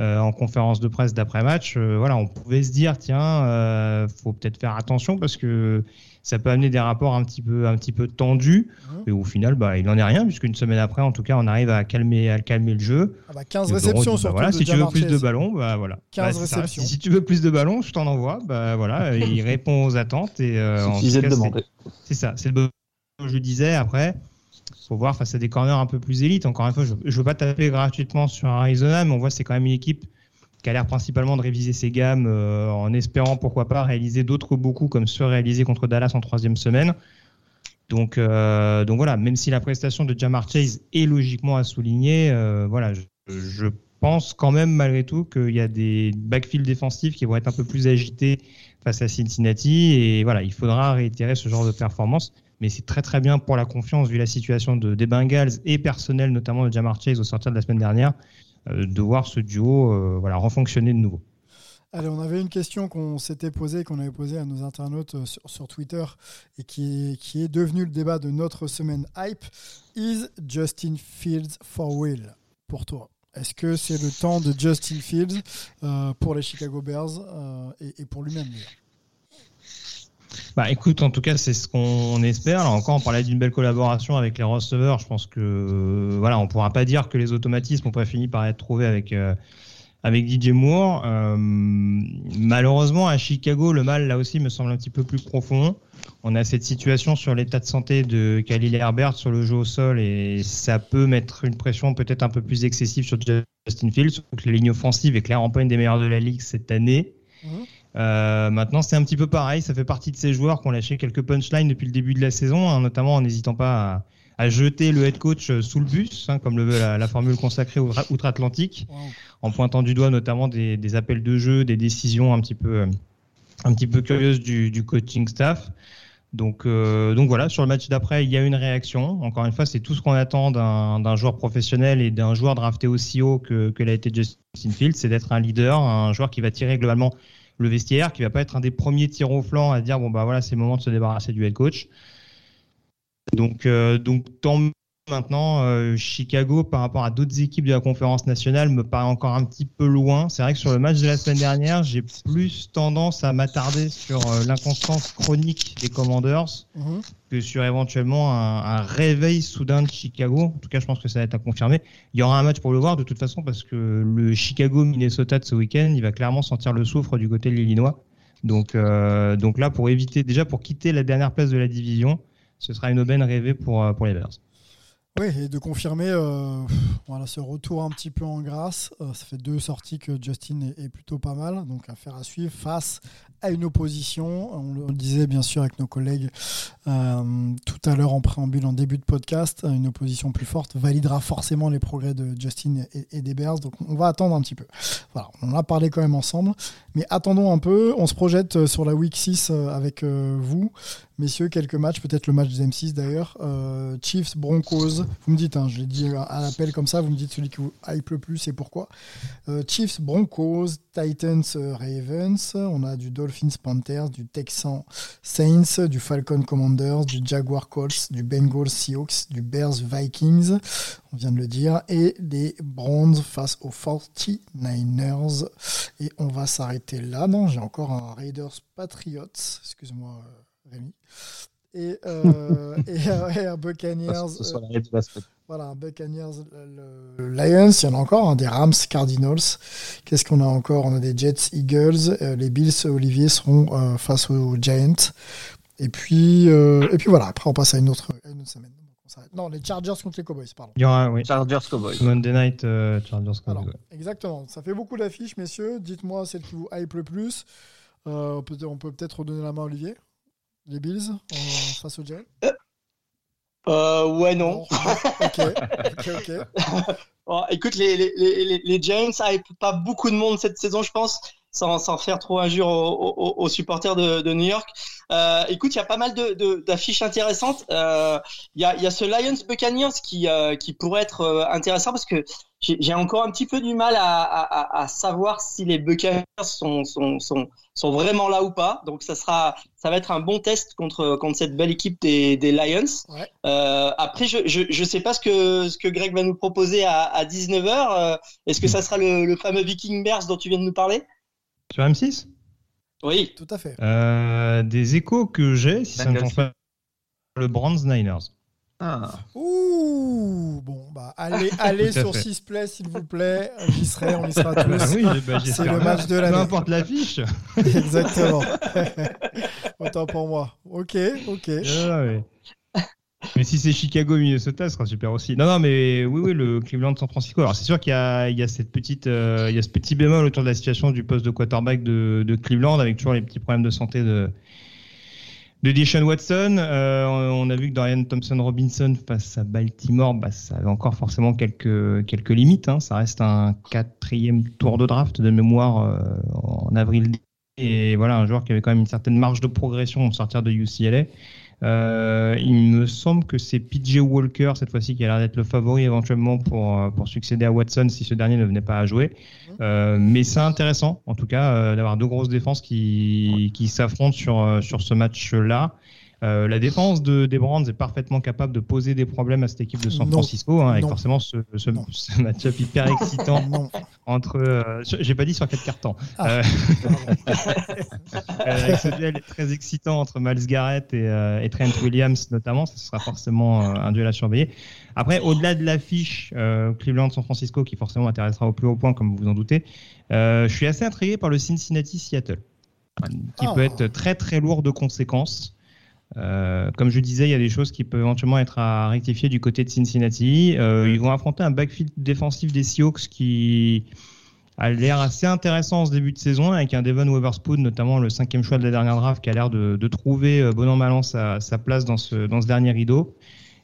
euh, en conférence de presse d'après-match, euh, voilà, on pouvait se dire tiens, euh, faut peut-être faire attention parce que ça peut amener des rapports un petit peu, un petit peu tendus. Mhm. Et au final, bah, il n'en est rien, puisqu'une semaine après, en tout cas, on arrive à calmer, à calmer le jeu. Ah bah, 15 réceptions Burrow dit, bah surtout. voilà, si tu veux plus de ballons, bah voilà. 15 Bah, réceptions. Si, si tu veux plus de ballons, je t'en envoie. Bah voilà, il répond aux attentes et euh, en Suffisait tout de cas, c'est- demander. c'est ça, c'est le bon je le disais. Après, faut voir face à des corners un peu plus élites. Encore une fois, je ne veux pas taper gratuitement sur Arizona, mais on voit que c'est quand même une équipe qui a l'air principalement de réviser ses gammes euh, en espérant pourquoi pas réaliser d'autres beaux coups comme ceux réalisés contre Dallas en troisième semaine. Donc, euh, voilà, même si la prestation de Jamar Chase est logiquement à souligner, euh, voilà, je, je pense quand même malgré tout qu'il y a des backfields défensifs qui vont être un peu plus agités face à Cincinnati et voilà, il faudra réitérer ce genre de performance. Mais c'est très très bien pour la confiance vu la situation de, des Bengals et personnel notamment de Jamar Chase au sortir de la semaine dernière euh, de voir ce duo euh, voilà refonctionner de nouveau. Allez, on avait une question qu'on s'était posée, qu'on avait posée à nos internautes euh, sur, Twitter et qui est, qui est devenue le débat de notre semaine hype. Is Justin Fields for real pour toi? Est-ce que c'est le temps de Justin Fields euh, pour les Chicago Bears et, et pour lui-même Bah écoute, en tout cas, c'est ce qu'on espère. Là encore, on parlait d'une belle collaboration avec les receveurs. Je pense que euh, voilà, on pourra pas dire que les automatismes ont pas fini par être trouvés avec euh, avec DJ Moore. Euh, malheureusement, à Chicago, le mal là aussi me semble un petit peu plus profond. On a cette situation sur l'état de santé de Khalil Herbert sur le jeu au sol et ça peut mettre une pression peut-être un peu plus excessive sur Justin Fields. Que la ligne offensive est clairement pas une des meilleures de la ligue cette année. Mhm. Euh, maintenant, c'est un petit peu pareil. Ça fait partie de ces joueurs qui ont lâché quelques punchlines depuis le début de la saison, hein, notamment en n'hésitant pas à, à jeter le head coach euh, sous le bus, hein, comme le veut la, la formule consacrée outre- outre-Atlantique, Wow. en pointant du doigt notamment des, des appels de jeu, des décisions un petit peu, euh, un petit peu curieuses du, du coaching staff. Donc, euh, donc voilà, sur le match d'après, il y a une réaction. Encore une fois, c'est tout ce qu'on attend d'un d'un joueur professionnel et d'un joueur drafté aussi haut que, que l'a été Justin Fields, c'est d'être un leader, un joueur qui va tirer globalement le vestiaire, qui va pas être un des premiers tirs au flanc à dire bon bah voilà, c'est le moment de se débarrasser du head coach. Donc, euh, donc tant. Maintenant, euh, Chicago par rapport à d'autres équipes de la conférence nationale me paraît encore un petit peu loin. C'est vrai que sur le match de la semaine dernière, j'ai plus tendance à m'attarder sur euh, l'inconstance chronique des Commanders Mhm. que sur éventuellement un, un réveil soudain de Chicago. En tout cas, je pense que ça va être à confirmer. Il y aura un match pour le voir de toute façon parce que le Chicago-Minnesota de ce week-end, il va clairement sentir le soufre du côté de l'Illinois. Donc, euh, donc là, pour éviter, déjà pour quitter la dernière place de la division, ce sera une aubaine rêvée pour, pour les Bears. Oui, et de confirmer euh, voilà, ce retour un petit peu en grâce. Euh, ça fait deux sorties que Justin est, est plutôt pas mal, donc affaire à suivre face une opposition. On le disait bien sûr avec nos collègues euh, tout à l'heure en préambule, en début de podcast, une opposition plus forte validera forcément les progrès de Justin et, des Bears. Donc on va attendre un petit peu. Voilà, on en a parlé quand même ensemble, mais attendons un peu. On se projette sur la week 6 euh, avec euh, vous. Messieurs, quelques matchs, peut-être le match des M6 d'ailleurs. Euh, Chiefs, Broncos, vous me dites, hein, je l'ai dit à l'appel comme ça, vous me dites celui qui vous hype le plus et pourquoi. Euh, Chiefs, Broncos, Titans, euh, Ravens, on a du Dolphins, Panthers, du Texan, Saints, du Falcon Commanders, du Jaguar Colts, du Bengals, Seahawks, du Bears, Vikings, on vient de le dire, et des Browns face aux 49ers. Et on va s'arrêter là. Non, j'ai encore un Raiders Patriots, excuse-moi euh, Rémi. Et, euh, et, euh, et un Buccaneers. Ce euh, voilà, Buccaneers, le, Lions, il y en a encore, hein, des Rams, Cardinals. Qu'est-ce qu'on a encore? On a des Jets, Eagles. euh, les Bills, Olivier, seront euh, face aux Giants. Et puis, euh, et puis voilà, après on passe à une autre, à une autre semaine. Non, les Chargers contre les Cowboys, pardon. Il y aura, oui, Chargers Cowboys. Monday Night euh, Chargers. Alors, ouais. exactement. Ça fait beaucoup d'affiches, messieurs. Dites-moi celle qui vous hype le plus. Euh, on peut, peut-être redonner la main à Olivier. Les Bills euh, face aux Giants. Euh, ouais, non. ok, ok, ok. Bon, écoute, les, les, les, les Giants hype pas beaucoup de monde cette saison, je pense. sans, sans faire trop injure aux, aux, aux supporters de, de New York. Euh, écoute, il y a pas mal de, de, d'affiches intéressantes. Euh, Il y, a, y a ce Lions Buccaneers qui, euh, qui pourrait être intéressant parce que j'ai encore un petit peu du mal à, à, à- à savoir si les Buccaneers sont, sont, sont, sont vraiment là ou pas. Donc ça sera, ça va être un bon test contre, contre cette belle équipe des, des Lions. Ouais. Euh, après, je, je, je sais pas ce que, ce que Greg va nous proposer à, à 19h. Est-ce que ça sera le, le fameux Viking Bears dont tu viens de nous parler? Sur M6 Oui. Tout à fait. Euh, Des échos que j'ai, si ça ne change pas, le Browns Niners. Ah. Ouh, bon, bah, allez, allez sur fait. 6 play, s'il vous plaît. J'y serai, on y sera Ah tous. oui, bah, C'est le match de Peu l'année. importe l'affiche. Exactement. Autant pour moi. Ok, ok. Ah ouais. Mais si c'est Chicago Minnesota, ce sera super aussi. Non, non, mais oui, oui, le Cleveland San Francisco. Alors c'est sûr qu'il y a, il y a cette petite, euh, il y a ce petit bémol autour de la situation du poste de quarterback de, de Cleveland, avec toujours les petits problèmes de santé de de Deshaun Watson. Euh, on a vu que Dorian Thompson Robinson face à Baltimore, bah, ça avait encore forcément quelques quelques limites. Hein. Ça reste un quatrième tour de draft de mémoire euh, en avril. Et voilà, un joueur qui avait quand même une certaine marge de progression au sortir de UCLA. Euh, il me semble que c'est PJ Walker cette fois-ci qui a l'air d'être le favori éventuellement pour, euh, pour succéder à Watson si ce dernier ne venait pas à jouer. Euh, mais c'est intéressant en tout cas euh, d'avoir deux grosses défenses qui, qui s'affrontent sur, euh, sur ce match-là. Euh, la défense de, des Brands est parfaitement capable de poser des problèmes à cette équipe de San. Francisco, hein, avec Non. forcément ce, ce, ce match-up hyper excitant Non. entre. euh, J'ai pas dit sur quatre cartons. Ah. Euh, euh, avec ce duel très excitant entre Miles Garrett et, et Trent Williams notamment, ce sera forcément un duel à surveiller. Après, au-delà de l'affiche Cleveland-San Francisco, qui forcément intéressera au plus haut point, comme vous vous en doutez, je suis assez intrigué par le Cincinnati-Seattle, qui Ah. peut être très très lourd de conséquences. Euh, comme je disais, il y a des choses qui peuvent éventuellement être à rectifier du côté de Cincinnati. Euh, ils vont affronter un backfield défensif des Seahawks qui a l'air assez intéressant en ce début de saison, avec un Devon Weatherspoon, notamment le cinquième choix de la dernière draft, qui a l'air de, de trouver euh, bon an mal an sa, sa place dans ce, dans ce dernier rideau.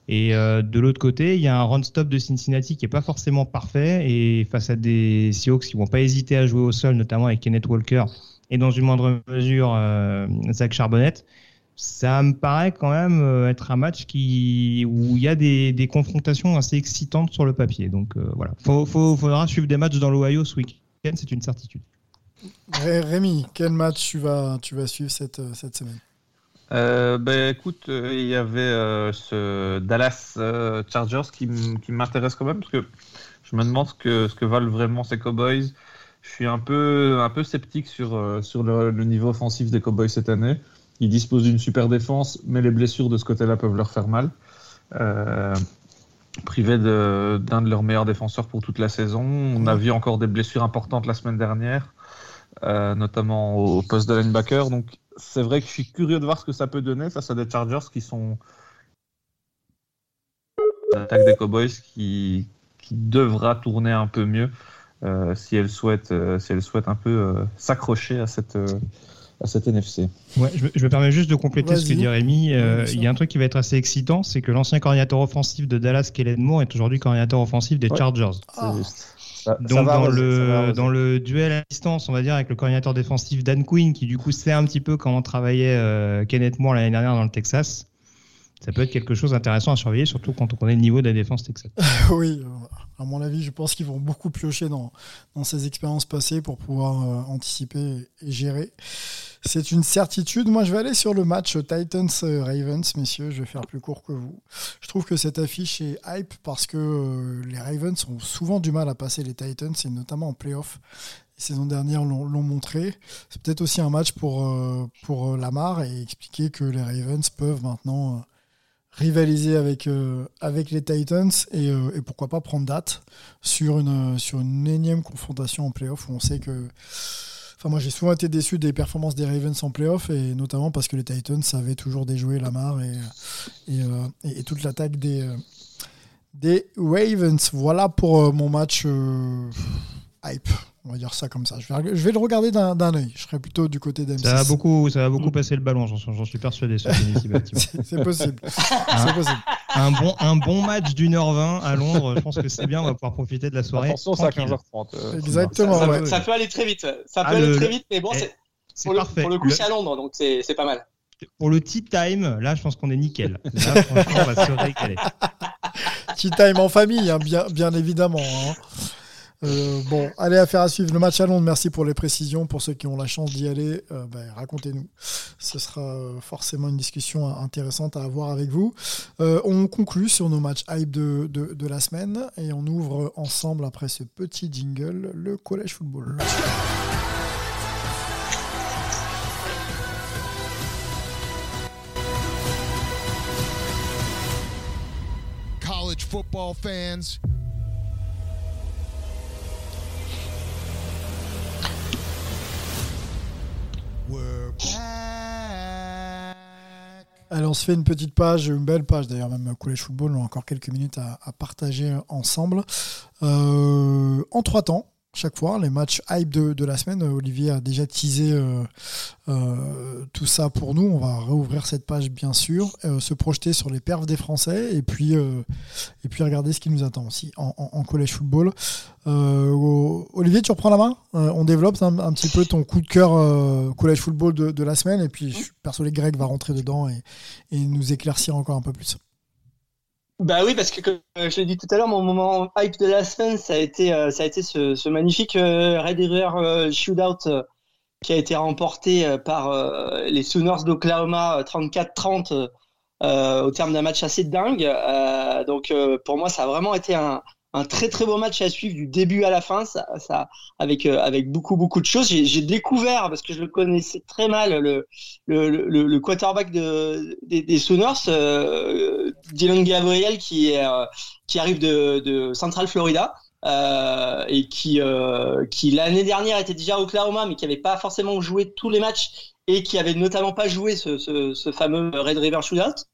Et euh, de l'autre côté, il y a un run-stop de Cincinnati qui est pas forcément parfait, et face à des Seahawks qui vont pas hésiter à jouer au sol, notamment avec Kenneth Walker et dans une moindre mesure euh, Zach Charbonnet, ça me paraît quand même euh, être un match qui où il y a des, des confrontations assez excitantes sur le papier. Donc euh, voilà, faut, faut, faudra suivre des matchs dans l'Ohio ce week-end, c'est une certitude. Ré- Rémi, quel match tu vas, tu vas suivre cette, euh, cette semaine? Euh, ben écoute, euh, il y avait euh, ce Dallas euh, Chargers qui, m'intéresse quand même parce que je me demande ce que, ce que valent vraiment ces Cowboys. Je suis un peu, un peu sceptique sur, sur le, le niveau offensif des Cowboys cette année. Ils disposent d'une super défense, mais les blessures de ce côté-là peuvent leur faire mal. Euh, privés de- d'un de, leurs meilleurs défenseurs pour toute la saison. On a vu encore des blessures importantes la semaine dernière, euh, notamment au, au poste de linebacker. Donc c'est vrai que je suis curieux de voir ce que ça peut donner face à des Chargers qui sont l'attaque des Cowboys qui, qui devra tourner un peu mieux euh, si elle souhaite euh, si elle souhaite un peu s'accrocher à cette à cette NFC. Ouais, je, me- je me permets juste de compléter ce que dit Rémi. Euh, il y a un truc qui va être assez excitant, c'est que l'ancien coordinateur offensif de Dallas, Kellen Moore, est aujourd'hui coordinateur offensif des Ouais. Chargers. Ah. Ça Donc le dans le duel à distance, on va dire avec le coordinateur défensif Dan Quinn, qui du coup sait un petit peu comment travaillait euh, Kenneth Moore l'année dernière dans le Texas. Ça peut être quelque chose d'intéressant à surveiller, surtout quand on connaît le niveau de la défense texane. Oui, euh, à mon avis, je pense qu'ils vont beaucoup piocher dans, dans ces expériences passées pour pouvoir euh, anticiper et gérer. C'est une certitude. Moi, je vais aller sur le match Titans-Ravens, messieurs. Je vais faire plus court que vous. Je trouve que cette affiche est hype parce que euh, les Ravens ont souvent du mal à passer les Titans, et notamment en playoff. Les saisons dernières l'ont montré. C'est peut-être aussi un match pour, euh, pour euh, Lamar et expliquer que les Ravens peuvent maintenant euh, rivaliser avec, euh, avec les Titans et, euh, et pourquoi pas prendre date sur une, sur une énième confrontation en playoff où on sait que. Enfin, moi j'ai souvent été déçu des performances des Ravens en playoff et notamment parce que les Titans savaient toujours déjouer Lamar et, et, euh, et- et toute l'attaque des, euh, des Ravens. Voilà pour euh, mon match hype. On va dire ça comme ça. Je vais, je vais le regarder d'un œil. Je serai plutôt du côté d'M6. Ça va beaucoup, ça va beaucoup Mm. passer le ballon, j'en suis persuadé. C'est possible. Hein un, bon, un bon match d'une heure vingt à Londres, je pense que c'est bien, on va pouvoir profiter de la soirée. Attention, c'est à tranquille. 15h30. euh, Exactement. ça, ouais. peut, ça peut aller très vite. Ça peut Ah, aller le- très vite, mais bon, Eh, c'est- pour, pour le coup, Le- c'est à Londres, donc c'est c'est pas mal. pour le tea time, là, je pense qu'on est nickel. Là, franchement, on va se régaler. Tea time en famille, hein, bien, bien évidemment. hein. Euh, bon, allez, affaire à suivre. Le match à Londres, merci pour les précisions. Pour ceux qui ont la chance d'y aller, euh, ben, racontez-nous. Ce sera euh, forcément une discussion intéressante à avoir avec vous. On conclut sur nos matchs hype de, de, de la semaine et on ouvre ensemble, après ce petit jingle, le collège football. College football fans, Allez, on se fait une petite page, une belle page d'ailleurs, même Collège Football, on a encore quelques minutes à, partager ensemble. Euh, en trois temps, chaque fois, les matchs hype de, de la semaine. Olivier a déjà teasé euh, euh, tout ça pour nous. On va réouvrir cette page, bien sûr, euh, se projeter sur les perfs des Français et puis, et puis regarder ce qui nous attend aussi en, en- Collège Football. Olivier, tu reprends la main? On développe un, petit peu ton coup de cœur Collège Football de, de la semaine et puis je suis persuadé que Greg va rentrer dedans et, et nous éclaircir encore un peu plus. Bah oui, parce que comme je l'ai dit tout à l'heure, mon moment hype de la semaine, ça a été, euh, ça a été ce, ce magnifique euh, Red River euh, Shootout qui a été remporté par les Sooners d'Oklahoma euh, 34-30 euh, au terme d'un match assez dingue. Donc pour moi, ça a vraiment été un, un très très beau match à suivre du début à la fin, ça, ça avec euh, avec beaucoup beaucoup de choses. J'ai découvert parce que je le connaissais très mal le le, le, le quarterback de, des, des Sooners, euh, Dylan Gabriel, qui, est, euh, qui arrive de, de Central Florida. Euh, et qui, euh, qui l'année dernière était déjà à Oklahoma, mais qui n'avait pas forcément joué tous les matchs et qui avait notamment pas joué ce, ce, ce fameux Red River Shootout.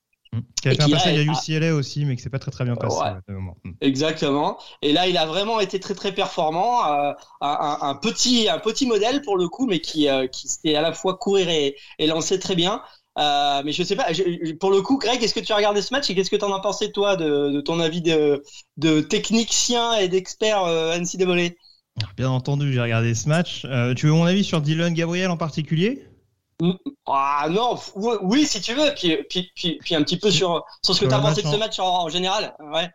Qui a Et fait un passage à UCLA aussi, mais qui s'est pas très très bien passé. Ouais. à ce moment. Mm. Exactement. Et là, il a vraiment été très très performant, euh, un, petit un petit modèle pour le coup, mais qui euh, qui à la fois courir et, et lancer très bien. Euh, mais je sais pas. je- pour le coup, Greg, est-ce que tu as regardé ce match et qu'est-ce que tu en as pensé toi de, de ton avis de de technicien et d'expert euh, NCAA Bien entendu, j'ai regardé ce match. Tu veux mon avis sur Dylan Gabriel en particulier? Ah non, oui, si tu veux. Puis puis puis, puis un petit peu sur sur ce que tu as pensé de ce match en, en général. Ouais.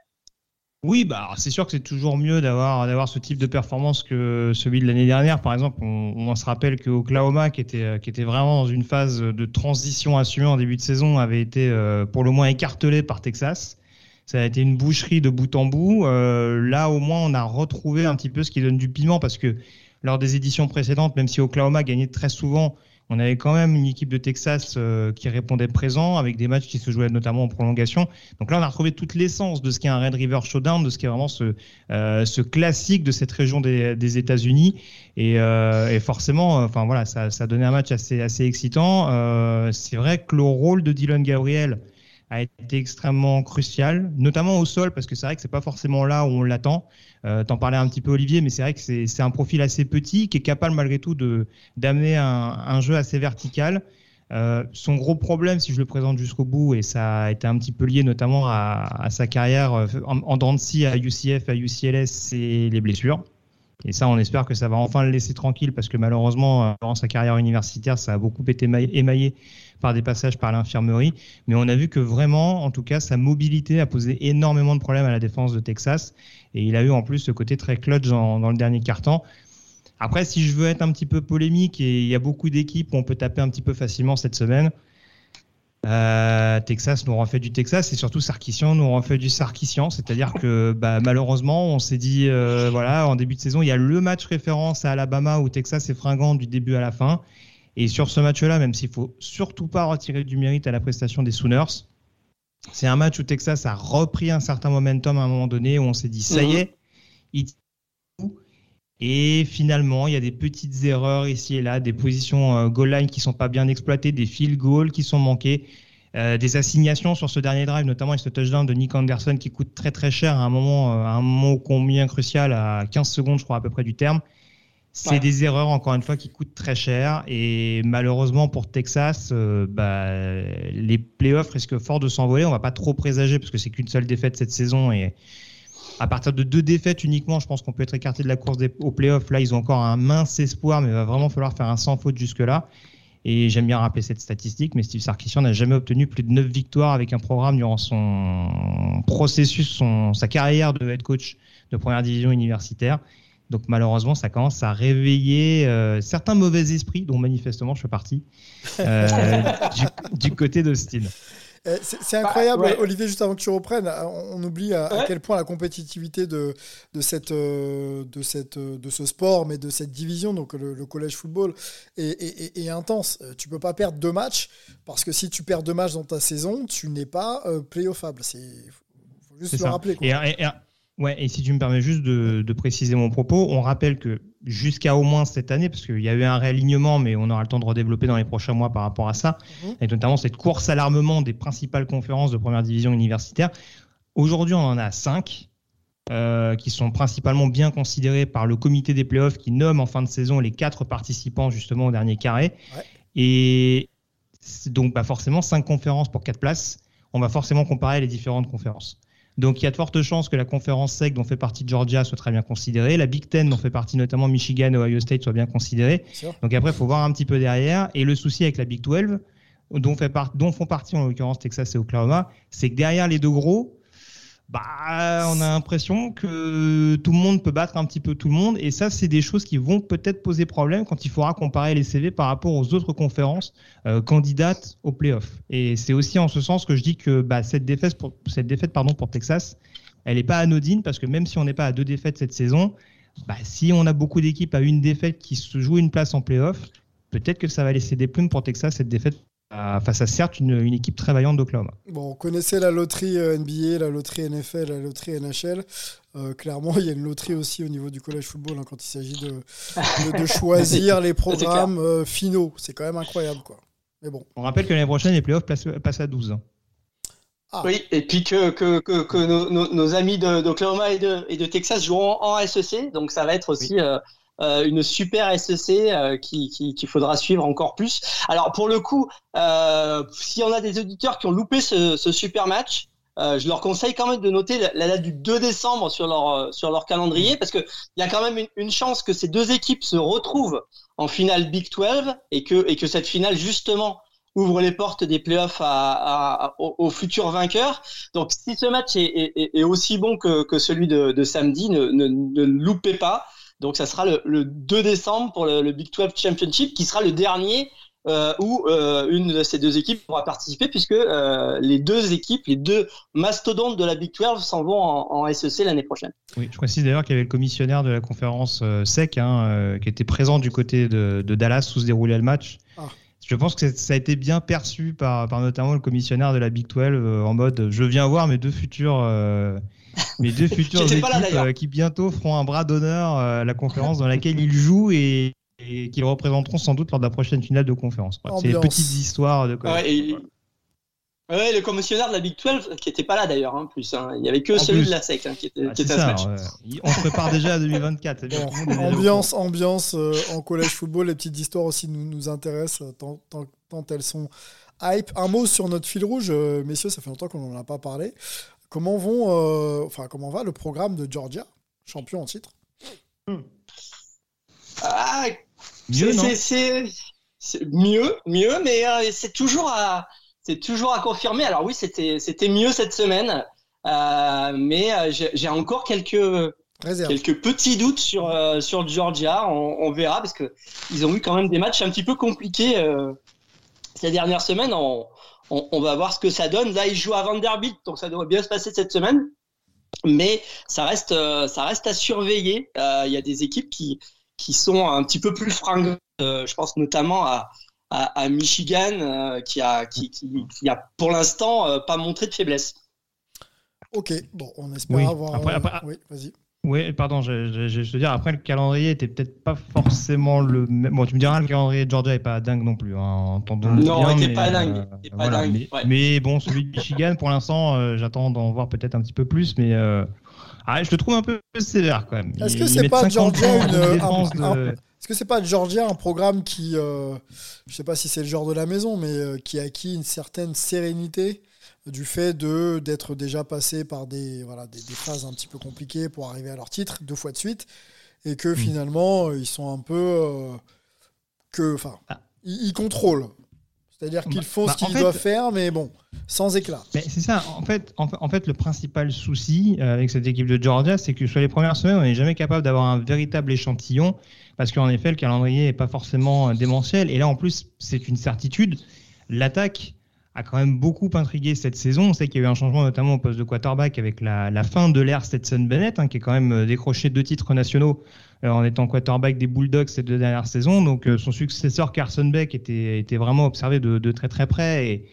Oui, bah c'est sûr que c'est toujours mieux d'avoir d'avoir ce type de performance que celui de l'année dernière. Par exemple, on, on se rappelle que Oklahoma, qui était qui était vraiment dans une phase de transition assumée en début de saison, avait été euh, pour le moins écartelé par Texas. Ça a été une boucherie de bout en bout. Euh, là, au moins, on a retrouvé un petit peu ce qui donne du piment parce que lors des éditions précédentes, même si Oklahoma gagnait très souvent, on avait quand même une équipe de Texas euh, qui répondait présent avec des matchs qui se jouaient notamment en prolongation. Donc là, on a retrouvé toute l'essence de ce qu'est un Red River Showdown, de ce qu'est vraiment ce, euh, classique de cette région des, États-Unis. Et, euh, forcément, enfin voilà, ça, donné un match assez, excitant. C'est vrai que le rôle de Dylan Gabriel a été extrêmement crucial, notamment au sol, parce que c'est vrai que c'est pas forcément là où on l'attend. Euh, T'en parlais un petit peu Olivier, mais c'est vrai que c'est un profil assez petit qui est capable malgré tout d'amener un, un jeu assez vertical. Euh, son gros problème, si je le présente jusqu'au bout, et ça a été un petit peu lié notamment à, sa carrière euh, en, en scie à UCF, à UCLS, c'est les blessures. Et ça, on espère que ça va enfin le laisser tranquille parce que malheureusement, euh, durant sa carrière universitaire, ça a beaucoup été émaillé par des passages par l'infirmerie. Mais on a vu que vraiment, en tout cas, sa mobilité a posé énormément de problèmes à la défense de Texas. Et il a eu en plus ce côté très clutch dans, le dernier quart-temps. Après, si je veux être un petit peu polémique, et il y a beaucoup d'équipes où on peut taper un petit peu facilement cette semaine, euh, Texas nous refait du Texas et surtout Sarkissian nous refait du Sarkissian. C'est-à-dire que bah, malheureusement, on s'est dit, euh, voilà, en début de saison, il y a le match référence à Alabama où Texas est fringant du début à la fin. Et sur ce match-là, même s'il faut surtout pas retirer du mérite à la prestation des Sooners, c'est un match où Texas a repris un certain momentum à un moment donné où on s'est dit, ça y est, il et finalement, il y a des petites erreurs ici et là, des positions euh, goal line qui sont pas bien exploitées, des field goals qui sont manqués, euh, des assignations sur ce dernier drive, notamment avec ce touchdown de Nick Anderson qui coûte très très cher à un moment, euh, à un moment combien crucial, à 15 secondes, je crois, à peu près du terme. C'est Ouais. des erreurs, encore une fois, qui coûtent très cher. Et malheureusement pour Texas, euh, bah, les playoffs risquent fort de s'envoler. On va pas trop présager parce que c'est qu'une seule défaite cette saison. Et à partir de deux défaites uniquement, je pense qu'on peut être écarté de la course des, aux playoffs. Là, ils ont encore un mince espoir, mais il va vraiment falloir faire un sans faute jusque-là. Et j'aime bien rappeler cette statistique, mais Steve Sarkisian n'a jamais obtenu plus de 9 victoires avec un programme durant son processus, son, sa carrière de head coach de première division universitaire. Donc malheureusement, ça commence à réveiller euh, certains mauvais esprits, dont manifestement je fais partie, euh, du, du côté d'Austin. Eh, C'est c'est incroyable, Bah, ouais. Olivier, juste avant que tu reprennes, on on oublie à, quel point la compétitivité de, de, cette, euh, de, cette, euh, de ce sport, mais de cette division, donc le, le collège football, est, est- est- est intense. Euh, Tu peux pas perdre deux matchs, parce que si tu perds deux matchs dans ta saison, tu n'es pas euh, playoffable. Il faut juste C'est le ça. rappeler. quoi. Et, et- et- ouais, et si tu me permets juste de, de préciser mon propos, on rappelle que jusqu'à au moins cette année, parce qu'il y a eu un réalignement, mais on aura le temps de redévelopper dans les prochains mois par rapport à ça, Mhm. et notamment cette course à l'armement des principales conférences de première division universitaire. Aujourd'hui, on en a cinq. euh, qui sont principalement bien considérés par le comité des playoffs qui nomme en fin de saison les quatre participants justement au dernier carré. Ouais. Et donc bah, forcément cinq conférences pour quatre places. On va forcément comparer les différentes conférences. Donc il y a de fortes chances que la conférence SEC dont fait partie Georgia soit très bien considérée, la Big Ten dont fait partie notamment Michigan et Ohio State soit bien considérée. Donc après, il faut voir un petit peu derrière. Et le souci avec la Big 12, dont, fait part- dont font partie en l'occurrence Texas et Oklahoma, c'est que derrière les deux gros, bah, on a l'impression que tout le monde peut battre un petit peu tout le monde. Et ça, c'est des choses qui vont peut-être poser problème quand il faudra comparer les CV par rapport aux autres conférences euh, candidates aux playoffs. Et c'est aussi en ce sens que je dis que bah, cette défaite, pour, pardon, pour Texas, elle n'est pas anodine parce que même si on n'est pas à deux défaites cette saison, bah, si on a beaucoup d'équipes à une défaite qui se jouent une place en playoff, peut-être que ça va laisser des plumes pour Texas cette défaite face à certes une, une équipe très vaillante d'Oklahoma. Bon, on connaissait la loterie euh, NBA, la loterie NFL, la loterie NHL. Euh, clairement, il y a une loterie aussi au niveau du collège football hein, quand il s'agit de, de, de choisir les programmes euh, finaux. C'est quand même incroyable, quoi. Mais bon. On rappelle que l'année prochaine, les playoffs passent, passent à 12. Ah. Oui, et puis que, que, que, que nos, nos, nos amis de- d'Oklahoma et de, et de Texas joueront en SEC, donc ça va être aussi euh, euh, une super SEC euh, qui qui- qu'il faudra suivre encore plus. Alors pour le coup, euh, s'il y en a des auditeurs qui ont loupé ce, ce super match, euh, je leur conseille quand même de noter la, la date du 2 décembre sur leur euh, sur leur calendrier parce que il y a quand même une, une chance que ces deux équipes se retrouvent en finale Big 12 et que et que cette finale justement ouvre les portes des playoffs à, à, aux, aux futurs vainqueurs. Donc, si ce match est, est- est- aussi bon que, que celui de, de samedi, ne, ne, ne loupez pas. Donc, ça sera le, le 2 décembre pour le, le Big 12 Championship, qui sera le dernier euh, où euh, une de ces deux équipes pourra participer, puisque euh, les deux équipes, les deux mastodontes de la Big 12 s'en vont en, en SEC l'année prochaine. Oui, je précise d'ailleurs qu'il y avait le commissionnaire de la conférence euh, SEC hein, euh, qui était présent du côté de, de Dallas où se déroulait le match. Ah. Je pense que ça a été bien perçu par, par notamment le commissionnaire de la Big 12 euh, en mode je viens voir mes deux futurs, euh, mes deux futures J'étais équipes pas là, d'ailleurs. euh, qui bientôt feront un bras d'honneur euh, à la conférence dans laquelle ils jouent et, et qu'ils représenteront sans doute lors de la prochaine finale de conférence. C'est des petites histoires de Ouais, et- ouais, le commissionnaire de la Big 12, qui était pas là d'ailleurs, en plus. hein. Il y avait que En celui plus. de la SEC hein, qui était, Ah, qui à ce match. ouais. On se prépare déjà à 2024. c'est bien, ambiance, ambiance euh, en collège football, les petites histoires aussi nous, nous intéressent tant, tant- tant elles sont hype. Un mot sur notre fil rouge, euh, messieurs, ça fait longtemps qu'on n'en a pas parlé. Comment vont, euh, enfin comment va le programme de Georgia, champion en titre? Ah, Mieux, c'est- mieux, mieux, mais euh, c'est toujours à c'est toujours à confirmer. Alors oui, c'était c'était mieux cette semaine, euh, mais euh, j'ai encore quelques Réserve. quelques petits doutes sur euh, sur Georgia. On, on verra parce que ils ont eu quand même des matchs un petit peu compliqués euh, ces dernières semaines. On, on, on va voir ce que ça donne. Là, ils jouent à Vanderbilt, donc ça devrait bien se passer cette semaine. Mais ça reste euh, ça reste à surveiller. Euh, Il y a des équipes qui qui sont un petit peu plus fringants. Euh, je pense notamment à à, à Michigan euh, qui a qui, qui, qui a pour l'instant euh, pas montré de faiblesse. Ok, bon, on espère Oui, avoir. après- euh, après- oui, vas-y. Oui, pardon, je, je, je, je veux dire, après, le calendrier était peut-être pas forcément le même. Bon, tu me diras, le calendrier de Georgia est pas dingue non plus, hein, Non, il bien, était mais, pas dingue, euh, pas voilà, dingue, mais, ouais. mais bon, celui de Michigan, pour l'instant, euh, j'attends d'en voir peut-être un petit peu plus, mais euh, ah, je le trouve un peu sévère quand même. Est-ce que c'est pas 50 Georgia une- en un- de- Est-ce que c'est pas Georgia un programme qui, euh, je sais pas si c'est le genre de la maison, mais euh, qui a acquis une certaine sérénité du fait de d'être déjà passé par des voilà des, des phases un petit peu compliquées pour arriver à leur titre deux fois de suite et que finalement euh, ils sont un peu euh, que enfin Ah. ils, ils contrôlent. C'est-à-dire qu'ils Bah, font bah, ce qu'ils en fait- doivent faire, mais bon, sans éclat. C'est ça, en fait, en, en fait, le principal souci euh, avec cette équipe de Georgia, c'est que sur les premières semaines, on n'est jamais capable d'avoir un véritable échantillon, parce qu'en effet, le calendrier n'est pas forcément démentiel. Et là, en plus, c'est une certitude. L'attaque a quand même beaucoup intrigué cette saison. On sait qu'il y a eu un changement, notamment au poste de quarterback, avec la, fin de l'ère Stetson Bennett, hein, qui est quand même euh, décroché deux titres nationaux euh, en étant quarterback des Bulldogs ces deux dernières saisons. Donc, euh, son successeur Carson Beck était, vraiment observé de, de très très près et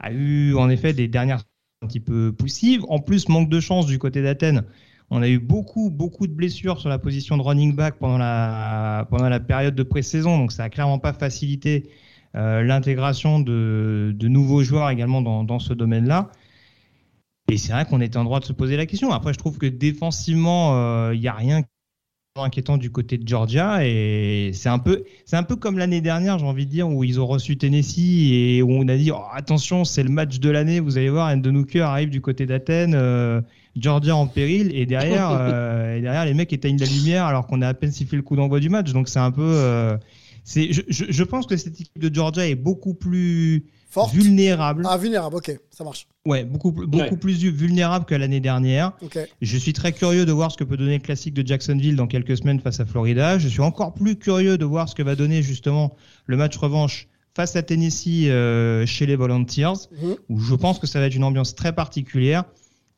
a eu en effet des dernières un petit peu poussives. En plus, manque de chance du côté d'Athènes. On a eu beaucoup, beaucoup de blessures sur la position de running back pendant la, pendant la période de pré-saison, donc ça a clairement pas facilité l'intégration de, de nouveaux joueurs également dans, dans ce domaine-là. Et c'est vrai qu'on était en droit de se poser la question. Après, je trouve que défensivement, il n'y a rien inquiétant du côté de Georgia et c'est un peu c'est un peu comme l'année dernière j'ai envie de dire où ils ont reçu Tennessee et où on a dit oh, attention c'est le match de l'année vous allez voir Endon Hooker arrive du côté d'Athènes euh, Georgia en péril et derrière euh, et derrière les mecs éteignent la lumière alors qu'on a à peine sifflé le coup d'envoi du match donc c'est un peu euh, c'est je, je, je pense que cette équipe de Georgia est beaucoup plus Forte. vulnérable Ah, vulnérable, ok, ça marche. ouais beaucoup beaucoup Ouais. plus vulnérable que l'année dernière Ok. je suis très curieux de voir ce que peut donner le classique de Jacksonville dans quelques semaines face à Florida. Je suis encore plus curieux de voir ce que va donner justement le match revanche face à Tennessee euh, chez les Volunteers, Mhm. où je pense que ça va être une ambiance très particulière.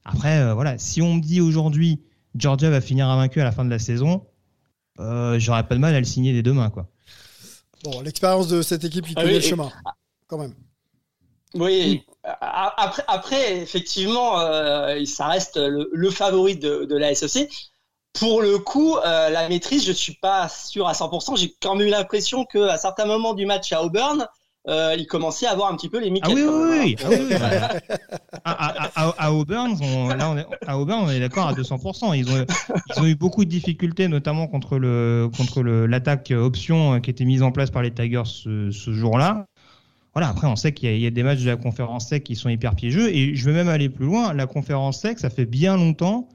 Après, euh, voilà, si on me dit aujourd'hui Georgia va finir invaincu à la fin de la saison, euh, j'aurais pas de mal à le signer des deux mains, quoi. Bon, l'expérience de cette équipe qui Ah connaît oui, le et- chemin, quand même. Oui, a- après, après effectivement, euh, ça reste le, le favori de, de la SEC. Pour le coup, euh, la maîtrise, je suis pas sûr à 100%. J'ai quand même eu l'impression qu'à certains moments du match à Auburn, euh, il commençait à avoir un petit peu les Ah miquettes. oui, quand oui, même, oui, hein. ah oui, oui, bah, à, à- à- à Auburn, on, là, on est, à Auburn, on est d'accord à 200%. Ils ont, ils ont eu beaucoup de difficultés, notamment contre le contre le- l'attaque option euh, qui était mise en place par les Tigers ce, ce jour-là. Voilà, après, on sait qu'il y, y a des matchs de la conférence sec qui sont hyper piégeux. Et je vais même aller plus loin. La conférence sec, ça fait bien longtemps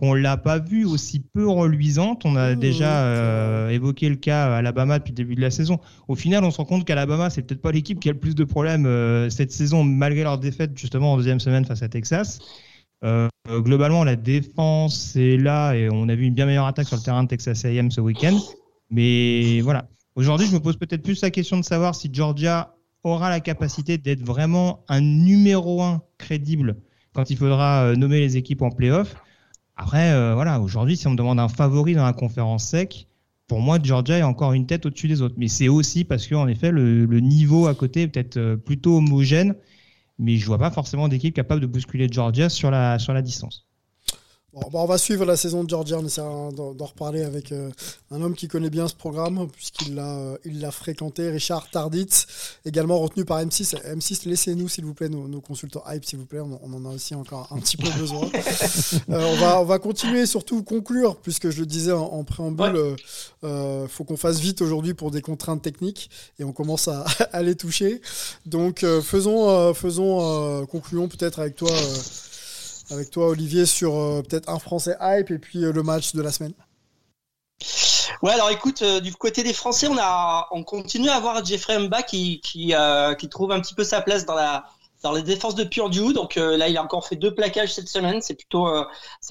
qu'on l'a pas vue aussi peu reluisante. On a Mmh, déjà euh, évoqué le cas à Alabama depuis le début de la saison. Au final, on se rend compte qu'Alabama, c'est peut-être pas l'équipe qui a le plus de problèmes euh, cette saison, malgré leur défaite justement en deuxième semaine face à Texas. Euh, globalement, la défense est là et on a vu une bien meilleure attaque sur le terrain de Texas A&M ce week-end. Mais voilà, aujourd'hui, je me pose peut-être plus la question de savoir si Georgia aura la capacité d'être vraiment un numéro un crédible quand il faudra nommer les équipes en playoff. Après, euh, voilà, aujourd'hui, si on me demande un favori dans la conférence sec, pour moi, Georgia est encore une tête au-dessus des autres. Mais c'est aussi parce que, en effet, le, niveau à côté est peut-être euh, plutôt homogène. Mais je vois pas forcément d'équipe capable de bousculer Georgia sur la distance. Bon, bah, on va suivre la saison de Georgia, on essaiera d'en reparler avec euh, un homme qui connaît bien ce programme, puisqu'il l'a euh, il l'a fréquenté, Richard Tarditz, également retenu par M6. M6, laissez-nous, s'il vous plaît, nos, nos consultants hype, s'il vous plaît, on, on en a aussi encore un petit peu besoin. Euh, on, va, on va continuer, surtout conclure, puisque je le disais en, en préambule, Ouais. faut qu'on fasse vite aujourd'hui pour des contraintes techniques, et on commence à, à les toucher. Donc, faisons, faisons concluons peut-être avec toi. Avec toi, Olivier, sur euh, peut-être un Français hype et puis euh, le match de la semaine. Ouais, alors écoute, euh, du côté des Français, on a, on continue à avoir Jeffrey Mba qui, qui, trouve un petit peu sa place dans la, dans les défenses de Purdue. Donc là, il a encore fait deux plaquages cette semaine. C'est plutôt,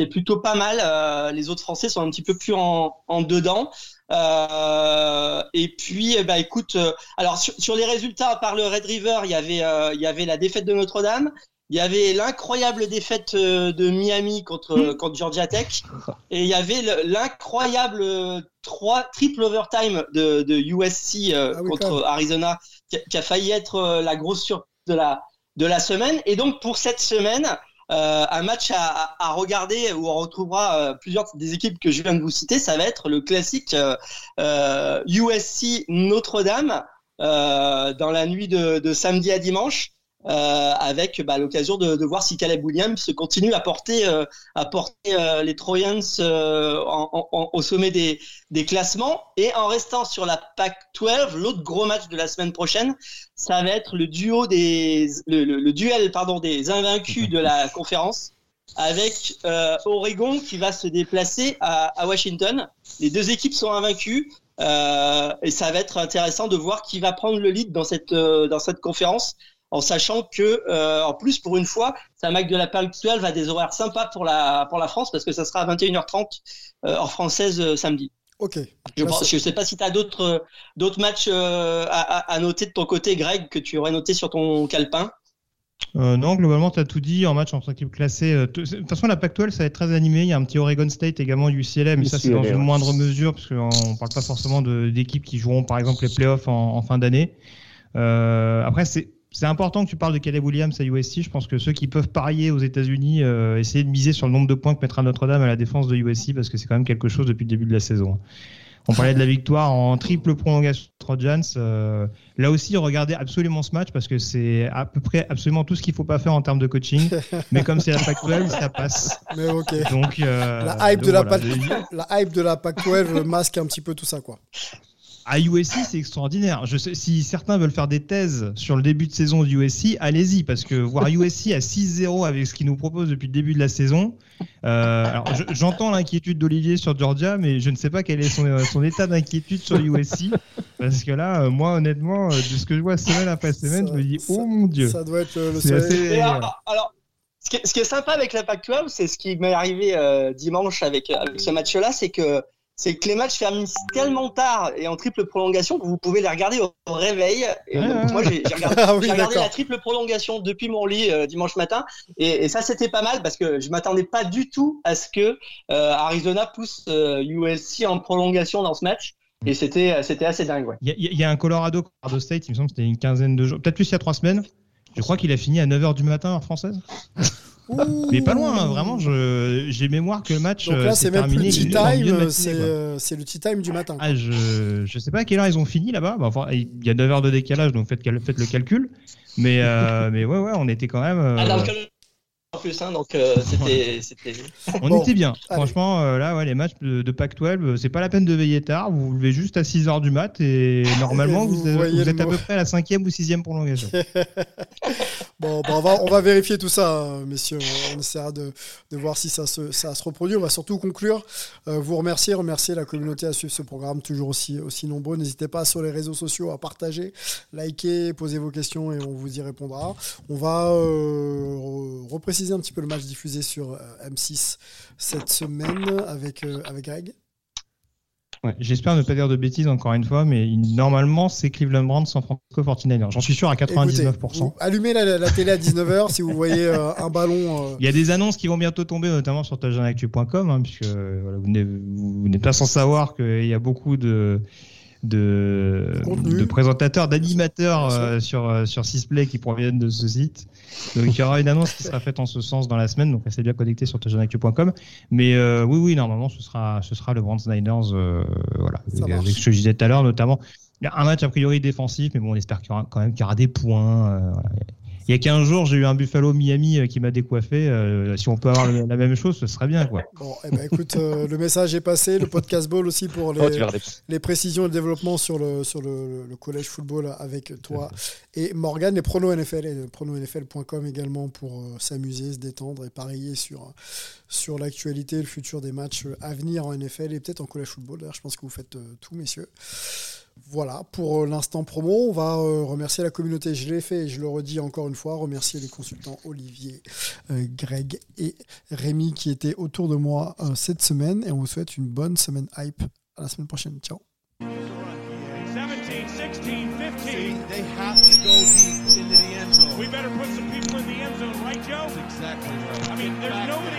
plutôt pas mal. Les autres Français sont un petit peu plus en, dedans. Et puis, eh ben, écoute, alors sur, sur les résultats, à part le Red River, il y avait, il y avait la défaite de Notre-Dame. Il y avait l'incroyable défaite euh, de Miami contre, contre Georgia Tech. Et il y avait le- l'incroyable euh, triple overtime de, de USC euh, Ah oui, contre. Arizona, qui a, qui a failli être la grosse surprise de la, de la semaine. Et donc pour cette semaine, euh, un match à, à, regarder où on retrouvera plusieurs des équipes que je viens de vous citer. Ça va être le classique euh, USC Notre-Dame dans la nuit de, de, samedi à dimanche. Euh, avec bah, l'occasion de, de, voir si Caleb Williams continue à porter, euh, à porter euh, les Trojans en, en, au sommet des, des, classements. Et en restant sur la PAC 12, l'autre gros match de la semaine prochaine, ça va être le duo des, le, le, le duel pardon des invaincus de la conférence avec Oregon qui va se déplacer à, à, Washington. Les deux équipes sont invaincues. Euh, et ça va être intéressant de voir qui va prendre le lead dans cette, euh, dans cette conférence en sachant que euh, en plus pour une fois, ça Mac de la Pac 12 a des horaires sympas pour la pour la France parce que ça sera à 21h30 euh, hors française euh, samedi. Ok. Je ne sais pas si tu as d'autres d'autres matchs euh, à, à, noter de ton côté, Greg, que tu aurais noté sur ton calepin? Euh, non, globalement, tu as tout dit en match entre équipes classées. De toute façon, la Pac-12, ça va être très animé. Il y a un petit Oregon State également UCLA, mais UCLA, ça, c'est dans une moindre mesure, parce qu'on ne parle pas forcément d'équipes qui joueront, par exemple, les playoffs en, en fin d'année. Euh, après, c'est c'est important que tu parles de Caleb Williams à USC. Je pense que ceux qui peuvent parier aux États-Unis, euh, essayer de miser sur le nombre de points que mettra Notre-Dame à la défense de USC parce que c'est quand même quelque chose depuis le début de la saison. On parlait de la victoire en triple prolongation Trojans. Euh, là aussi, regardez absolument ce match parce que c'est à peu près absolument tout ce qu'il ne faut pas faire en termes de coaching. Mais comme c'est la Pac-12, ça passe. Mais ok. Donc, euh, la, hype donc de la, voilà. Pac la hype de la Pac-12 masque un petit peu tout ça, quoi à USC, c'est extraordinaire. Je sais, si certains veulent faire des thèses sur le début de saison de USC, allez-y, parce que voir USC à 6-0 avec ce qu'il nous propose depuis le début de la saison, euh, alors j'entends l'inquiétude d'Olivier sur Georgia, mais je ne sais pas quel est son, son état d'inquiétude sur USC, parce que là, euh, moi, honnêtement, de ce que je vois semaine après semaine, ça, je me dis, ça, oh mon Dieu. Ça doit être le C'est assez... alors, alors, ce, qui est, ce qui est sympa avec la Pac-12, c'est ce qui m'est arrivé euh, dimanche avec, avec ce match-là, c'est que c'est que les matchs finissent tellement tard et en triple prolongation que vous pouvez les regarder au réveil. Et Ah, donc, moi, j'ai regardé, Ah oui, regardé d'accord. la triple prolongation depuis mon lit euh, dimanche matin. Et, et ça, c'était pas mal parce que je m'attendais pas du tout à ce que euh, Arizona pousse euh, USC en prolongation dans ce match. Et c'était c'était assez dingue. Ouais. Il y, a- il y a un Colorado, Colorado State, il me semble que c'était une quinzaine de jours, peut-être plus il y a trois semaines. Je crois qu'il a fini à 9h du matin, heure française. Mais pas loin, hein, vraiment. je- J'ai mémoire que le match Donc euh, là, s'est c'est même plus terminé le tea dans le de time, c'est quoi. euh, c'est le tea time du matin. Ah, je, je sais pas à quelle heure ils ont fini là-bas. Bah, enfin, il y a 9 heures de décalage, donc faites, faites le calcul. Mais, euh, mais ouais, ouais, on était quand même. euh, Ah, dans le cas- en plus, hein, donc euh, c'était on Bon, était bien. allez. Franchement, euh, là, ouais, les matchs de, de Pac-12, euh, c'est pas la peine de veiller tard. Vous vous levez juste à 6 heures du mat et normalement, Et vous vous, êtes- vous à peu près à la cinquième ou sixième prolongation. Bon, bah, on, va, on va vérifier tout ça, euh, messieurs. On essaiera de, de voir si ça se, ça se reproduit. On va surtout conclure. Euh, vous remercier, remercier la communauté à suivre ce programme, toujours aussi, aussi nombreux. N'hésitez pas sur les réseaux sociaux à partager, liker, poser vos questions et on vous y répondra. On va euh, repréciser un petit peu le match diffusé sur euh, M6 cette semaine avec, euh, avec Greg? Ouais, J'espère ne pas dire de bêtises encore une fois, mais normalement, c'est Cleveland Browns San Francisco 49ers. J'en suis sûr à 99%. Écoutez, vous allumez la, la télé à 19h si vous voyez euh, un ballon. euh, Il y a des annonces qui vont bientôt tomber, notamment sur touchdownactu.com, hein, puisque voilà, vous n'êtes pas sans savoir qu'il y a beaucoup de, de, de présentateurs, d'animateurs euh, sur, euh, sur Sisplay qui proviennent de ce site. Donc il y aura une annonce qui sera faite en ce sens dans la semaine, donc restez bien connectés sur touchdownactu.com. Mais euh, oui, oui, normalement, ce sera, ce sera le Browns Niners, euh, voilà, avec ce que je disais tout à l'heure, notamment. Il y a un match a priori défensif, mais bon, on espère qu'il y aura quand même qu'il y aura des points. voilà. Il y a 15 jours, j'ai eu un Buffalo Miami euh, qui m'a décoiffé. Euh, si on peut avoir le- la même chose, ce serait bien, quoi. Bon, eh ben, écoute, euh, le message est passé. Le podcast ball aussi pour les, Oh, les précisions et le développement sur le, sur le, le collège football avec toi et Morgan, les pronos NFL et pronosnfl.com également pour euh, s'amuser, se détendre et parier sur, sur l'actualité, le futur des matchs à venir en NFL et peut-être en collège football. D'ailleurs, je pense que vous faites euh, tout, messieurs. Voilà pour euh, l'instant promo. On va euh, remercier la communauté. Je l'ai fait et je le redis encore une fois. Remercier les consultants Olivier, euh, Greg et Rémi qui étaient autour de moi cette semaine. Et on vous souhaite une bonne semaine hype. À la semaine prochaine. Ciao. 17, 16, 15. They have to go deep into the end zone. We better put some people in the end zone, right, Joe? That's exactly right. I mean, there's nobody inside the 10. Get back. Here it